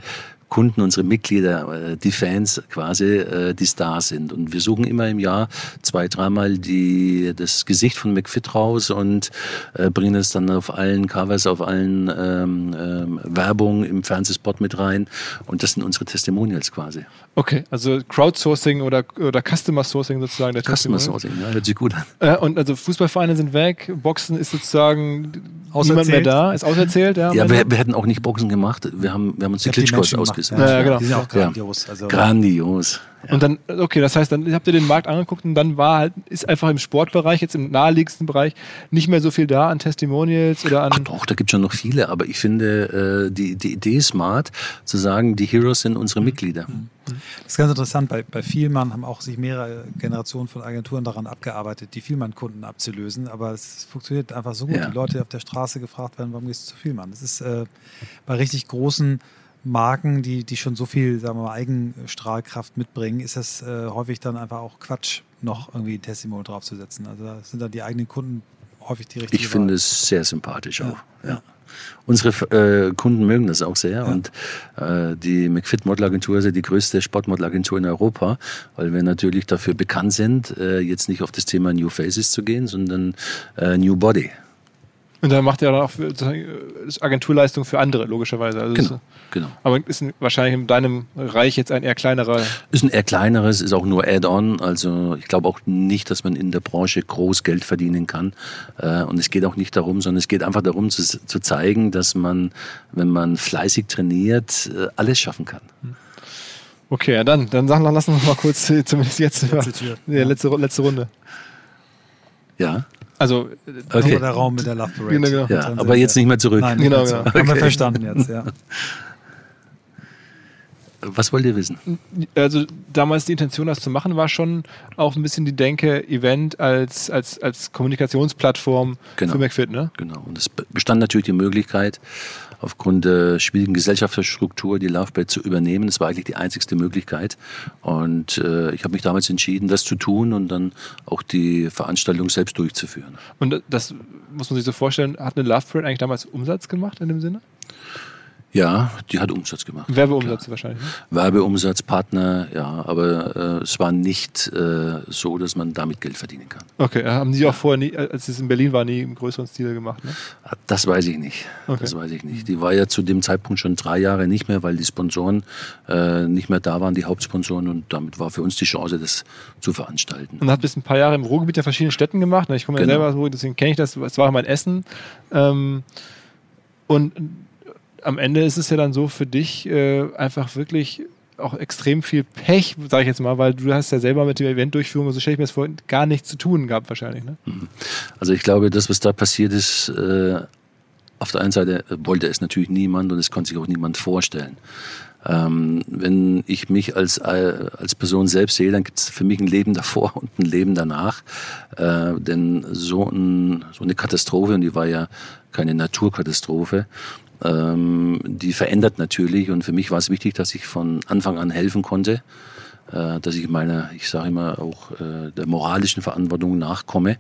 Kunden, unsere Mitglieder, äh, die Fans quasi äh, die Stars sind. Und wir suchen immer im Jahr zwei, dreimal die, das Gesicht von McFit raus und äh, bringen es dann auf allen Covers, auf allen ähm, ähm, Werbung im Fernsehspot mit rein. Und das sind unsere Testimonials quasi. Okay, also Crowdsourcing oder, oder Customer Sourcing sozusagen der Customer. Sourcing, ja, hört sich gut an. Äh, und also Fußballvereine sind weg, Boxen ist sozusagen niemand mehr da, ist auserzählt. Ja, Ja, wir, wir hätten auch nicht Boxen gemacht. Wir haben, wir haben uns die Klitschkos Menschen ausgesucht. Ja, ja, genau. Die sind auch Ja. grandios. Also, Grandios. Ja. Und dann, okay, das heißt, dann habt ihr den Markt angeguckt und dann war halt, ist einfach im Sportbereich, jetzt im naheliegendsten Bereich, nicht mehr so viel da an Testimonials oder an. Ach doch, da gibt es schon noch viele, aber ich finde äh, die, die Idee smart, zu sagen, die Heroes sind unsere Mitglieder. Das ist ganz interessant. Bei, bei Vielmann haben auch sich mehrere Generationen von Agenturen daran abgearbeitet, die Vielmann-Kunden abzulösen. Aber es funktioniert einfach so gut. Ja. Die Leute, die auf der Straße gefragt werden, warum gehst du zu Vielmann? Das ist äh, bei richtig großen Marken, die, die schon so viel sagen wir mal, Eigenstrahlkraft mitbringen, ist das äh, häufig dann einfach auch Quatsch, noch irgendwie ein Testimonial draufzusetzen. Also da sind dann die eigenen Kunden häufig die richtigen. Ich finde es sehr sympathisch auch. Ja. Unsere äh, Kunden mögen das auch sehr und äh, die McFit Modelagentur ist ja die größte Sportmodelagentur in Europa, weil wir natürlich dafür bekannt sind, äh, jetzt nicht auf das Thema New Faces zu gehen, sondern äh, New Body. Und dann macht ihr dann auch für, äh, Agenturleistung für andere, logischerweise. Also Genau, ist, genau. aber ist ein- wahrscheinlich in deinem Reich jetzt ein eher kleinerer. Ist ein eher kleineres, ist auch nur Add-on. Also ich glaube auch nicht, dass man in der Branche groß Geld verdienen kann. Äh, Und es geht auch nicht darum, sondern es geht einfach darum zu, zu zeigen, dass man, wenn man fleißig trainiert, äh, alles schaffen kann. Okay, ja, dann, dann sagen, lassen wir uns mal kurz, äh, zumindest jetzt, Letzte Tür. ja, letzte, letzte Runde. Ja, Also, Okay. okay. der Raum mit der Love Parade. Genau, genau. Ja, aber jetzt nicht mehr zurück. Nein, Genau, genau, genau. Haben wir Okay. verstanden jetzt, ja. Was wollt ihr wissen? also damals die Intention, das zu machen, war schon auch ein bisschen die Denke, Event als, als, als Kommunikationsplattform Genau. für McFit, ne? Genau. Und es be- bestand natürlich die Möglichkeit, aufgrund der schwierigen Gesellschaftsstruktur die Lovebird zu übernehmen. Das war eigentlich die einzigste Möglichkeit. Und äh, ich habe mich damals entschieden, das zu tun und dann auch die Veranstaltung selbst durchzuführen. Und das muss man sich so vorstellen, hat eine Love Parade eigentlich damals Umsatz gemacht in dem Sinne? Ja, die hat Umsatz gemacht. Werbeumsatz wahrscheinlich. Ne? Werbeumsatz, Partner, ja, aber äh, es war nicht äh, so, dass man damit Geld verdienen kann. Okay, äh, haben Sie auch vorher nie, als es in Berlin war, nie im größeren Stil gemacht, ne? Das weiß ich nicht. Okay. Das weiß ich nicht. Die war ja zu dem Zeitpunkt schon drei Jahre nicht mehr, weil die Sponsoren äh, nicht mehr da waren, die Hauptsponsoren, und damit war für uns die Chance, das zu veranstalten. Und hat bis ein paar Jahre im Ruhrgebiet in verschiedenen Städten gemacht. ne? Ich komme ja Genau. selber aus Ruhrgebiet, deswegen kenne ich das. Es war mein Essen. Ähm, und am Ende ist es ja dann so für dich äh, einfach wirklich auch extrem viel Pech, sage ich jetzt mal, weil du hast ja selber mit der Eventdurchführung, so stelle ich mir das vor, gar nichts zu tun gehabt wahrscheinlich. Ne? Also ich glaube, das, was da passiert ist, äh, auf der einen Seite wollte es natürlich niemand und es konnte sich auch niemand vorstellen. Ähm, wenn ich mich als, äh, als Person selbst sehe, dann gibt es für mich ein Leben davor und ein Leben danach. Äh, denn so, ein, so eine Katastrophe, und die war ja keine Naturkatastrophe, ähm, die verändert natürlich. Und für mich war es wichtig, dass ich von Anfang an helfen konnte äh, dass ich meiner, ich sage immer auch äh, der moralischen Verantwortung nachkomme.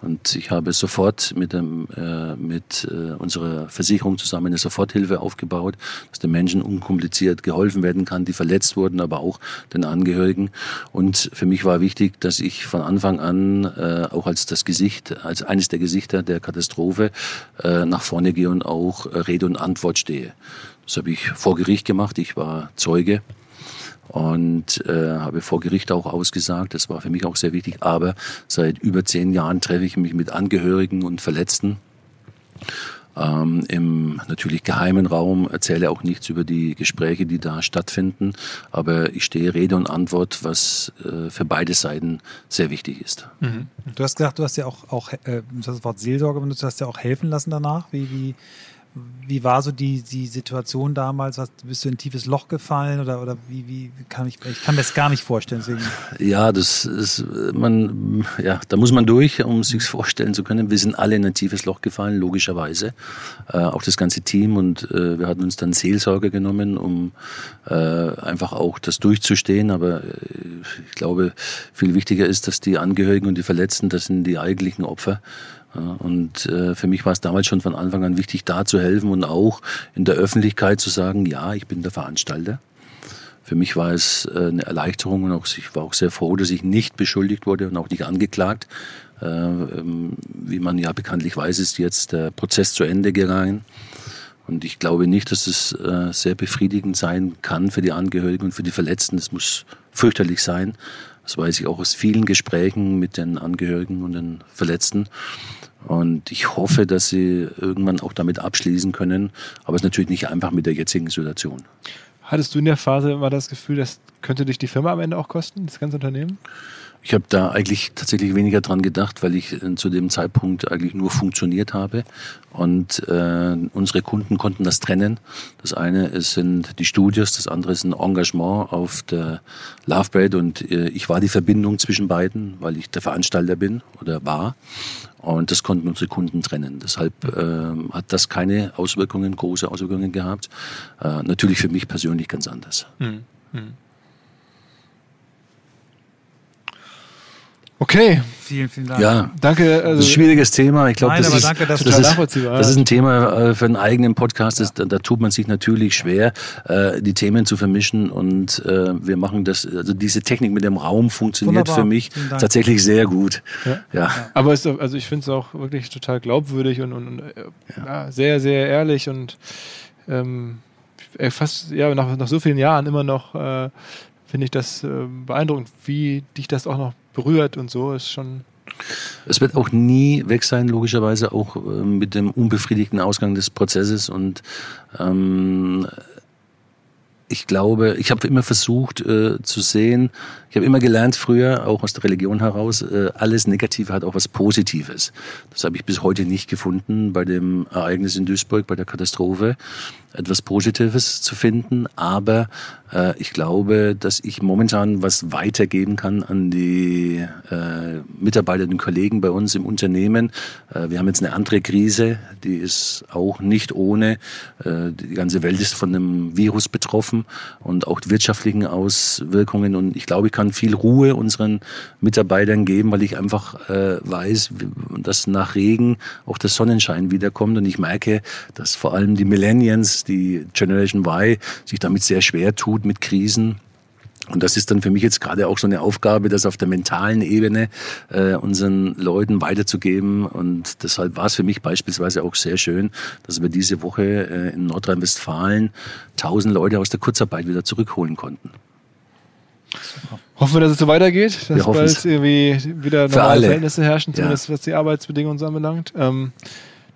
Und ich habe sofort mit, dem, äh, mit äh, unserer Versicherung zusammen eine Soforthilfe aufgebaut, dass den Menschen unkompliziert geholfen werden kann, die verletzt wurden, aber auch den Angehörigen. Und für mich war wichtig, dass ich von Anfang an äh, auch als das Gesicht, als eines der Gesichter der Katastrophe äh, nach vorne gehe und auch Rede und Antwort stehe. Das habe ich vor Gericht gemacht. Ich war Zeuge und äh, habe vor Gericht auch ausgesagt. Das war für mich auch sehr wichtig. Aber seit über zehn Jahren treffe ich mich mit Angehörigen und Verletzten ähm, im natürlich geheimen Raum, erzähle auch nichts über die Gespräche, die da stattfinden, aber ich stehe Rede und Antwort, was äh, für beide Seiten sehr wichtig ist. Mhm. Du hast gesagt, du hast ja auch, auch äh, das Wort Seelsorge benutzt, du hast ja auch helfen lassen danach. Wie, wie, wie war so die, die Situation damals? Hast, bist du in ein tiefes Loch gefallen oder, oder wie, wie kann ich, ich kann mir das gar nicht vorstellen. Deswegen. Ja, das ist, man, ja, da muss man durch, um sich vorstellen zu können. Wir sind alle in ein tiefes Loch gefallen, logischerweise. Äh, auch das ganze Team und äh, wir hatten uns dann Seelsorge genommen, um äh, einfach auch das durchzustehen. Aber äh, ich glaube, viel wichtiger ist, dass die Angehörigen und die Verletzten, das sind die eigentlichen Opfer, und äh, für mich war es damals schon von Anfang an wichtig, da zu helfen und auch in der Öffentlichkeit zu sagen, ja, ich bin der Veranstalter. Für mich war es äh, eine Erleichterung und auch, ich war auch sehr froh, dass ich nicht beschuldigt wurde und auch nicht angeklagt. Äh, ähm, wie man ja bekanntlich weiß, ist jetzt der Prozess zu Ende gegangen. Und ich glaube nicht, dass es sehr befriedigend sein kann für die Angehörigen und für die Verletzten. Es muss fürchterlich sein. Das weiß ich auch aus vielen Gesprächen mit den Angehörigen und den Verletzten. Und ich hoffe, dass sie irgendwann auch damit abschließen können. Aber es ist natürlich nicht einfach mit der jetzigen Situation. Hattest du in der Phase immer das Gefühl, das könnte dich die Firma am Ende auch kosten, das ganze Unternehmen? Ich habe da eigentlich tatsächlich weniger dran gedacht, weil ich äh, zu dem Zeitpunkt eigentlich nur funktioniert habe. Und äh, unsere Kunden konnten das trennen. Das eine sind die Studios, das andere ist ein Engagement auf der Love Parade. Und äh, ich war die Verbindung zwischen beiden, weil ich der Veranstalter bin oder war. Und das konnten unsere Kunden trennen. Deshalb äh, hat das keine Auswirkungen, große Auswirkungen gehabt. Äh, natürlich für mich persönlich ganz anders. Mhm. Mhm. Okay. Vielen, vielen Dank. Ja, danke. Also, das ist ein schwieriges Thema. Ich glaube, das, ist, danke, das, ist, das ist ein Thema äh, für einen eigenen Podcast. Das, da, da, tut man sich natürlich schwer, äh, die Themen zu vermischen. Und äh, wir machen das, also diese Technik mit dem Raum funktioniert Wunderbar. für mich tatsächlich sehr gut. Ja. ja. Aber es, also ich finde es auch wirklich total glaubwürdig und, und, und ja. sehr, sehr ehrlich und ähm, fast ja, nach, nach so vielen Jahren immer noch äh, finde ich das äh, beeindruckend, wie dich das auch noch berührt und so ist schon. Es wird auch nie weg sein, logischerweise auch äh, mit dem unbefriedigten Ausgang des Prozesses und ähm, ich glaube, ich habe immer versucht äh, zu sehen, ich habe immer gelernt früher, auch aus der Religion heraus, äh, alles Negative hat auch was Positives. Das habe ich bis heute nicht gefunden bei dem Ereignis in Duisburg, bei der Katastrophe, etwas Positives zu finden. Aber äh, ich glaube, dass ich momentan was weitergeben kann an die äh, Mitarbeiter und Kollegen bei uns im Unternehmen. Äh, wir haben jetzt eine andere Krise, die ist auch nicht ohne. Äh, die ganze Welt ist von einem Virus betroffen und auch die wirtschaftlichen Auswirkungen. Und ich glaube, ich kann viel Ruhe unseren Mitarbeitern geben, weil ich einfach äh, weiß, dass nach Regen auch der Sonnenschein wiederkommt. Und ich merke, dass vor allem die Millennials, die Generation Y, sich damit sehr schwer tut mit Krisen. Und das ist dann für mich jetzt gerade auch so eine Aufgabe, das auf der mentalen Ebene äh, unseren Leuten weiterzugeben. Und deshalb war es für mich beispielsweise auch sehr schön, dass wir diese Woche äh, in Nordrhein-Westfalen tausend Leute aus der Kurzarbeit wieder zurückholen konnten. Super. Hoffen wir, dass es so weitergeht, dass bald irgendwie wieder normale Verhältnisse herrschen, zumindest ja. was die Arbeitsbedingungen anbelangt. Ähm,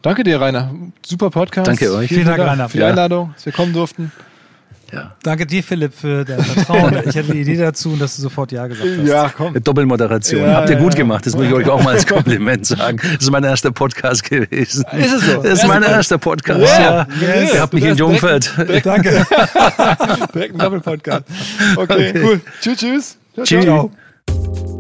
danke dir, Rainer. Super Podcast. Danke euch. Vielen, Vielen Dank, Dank, Rainer, für die Einladung, dass wir kommen durften. Ja. Danke dir, Philipp, für dein Vertrauen. ich hatte die Idee dazu und dass du sofort Ja gesagt hast. Ja, komm. Doppelmoderation. Ja, Habt ihr gut gemacht. Das muss ich euch auch mal als Kompliment sagen. Das ist mein erster Podcast gewesen. Ist es so? Das ist mein erster Podcast. Ja. Yes. Ihr habt mich in Jungfeld. Danke. Direkt ein Doppelpodcast. Okay, okay, cool. Tschüss, tschüss. Ciao. Ciao.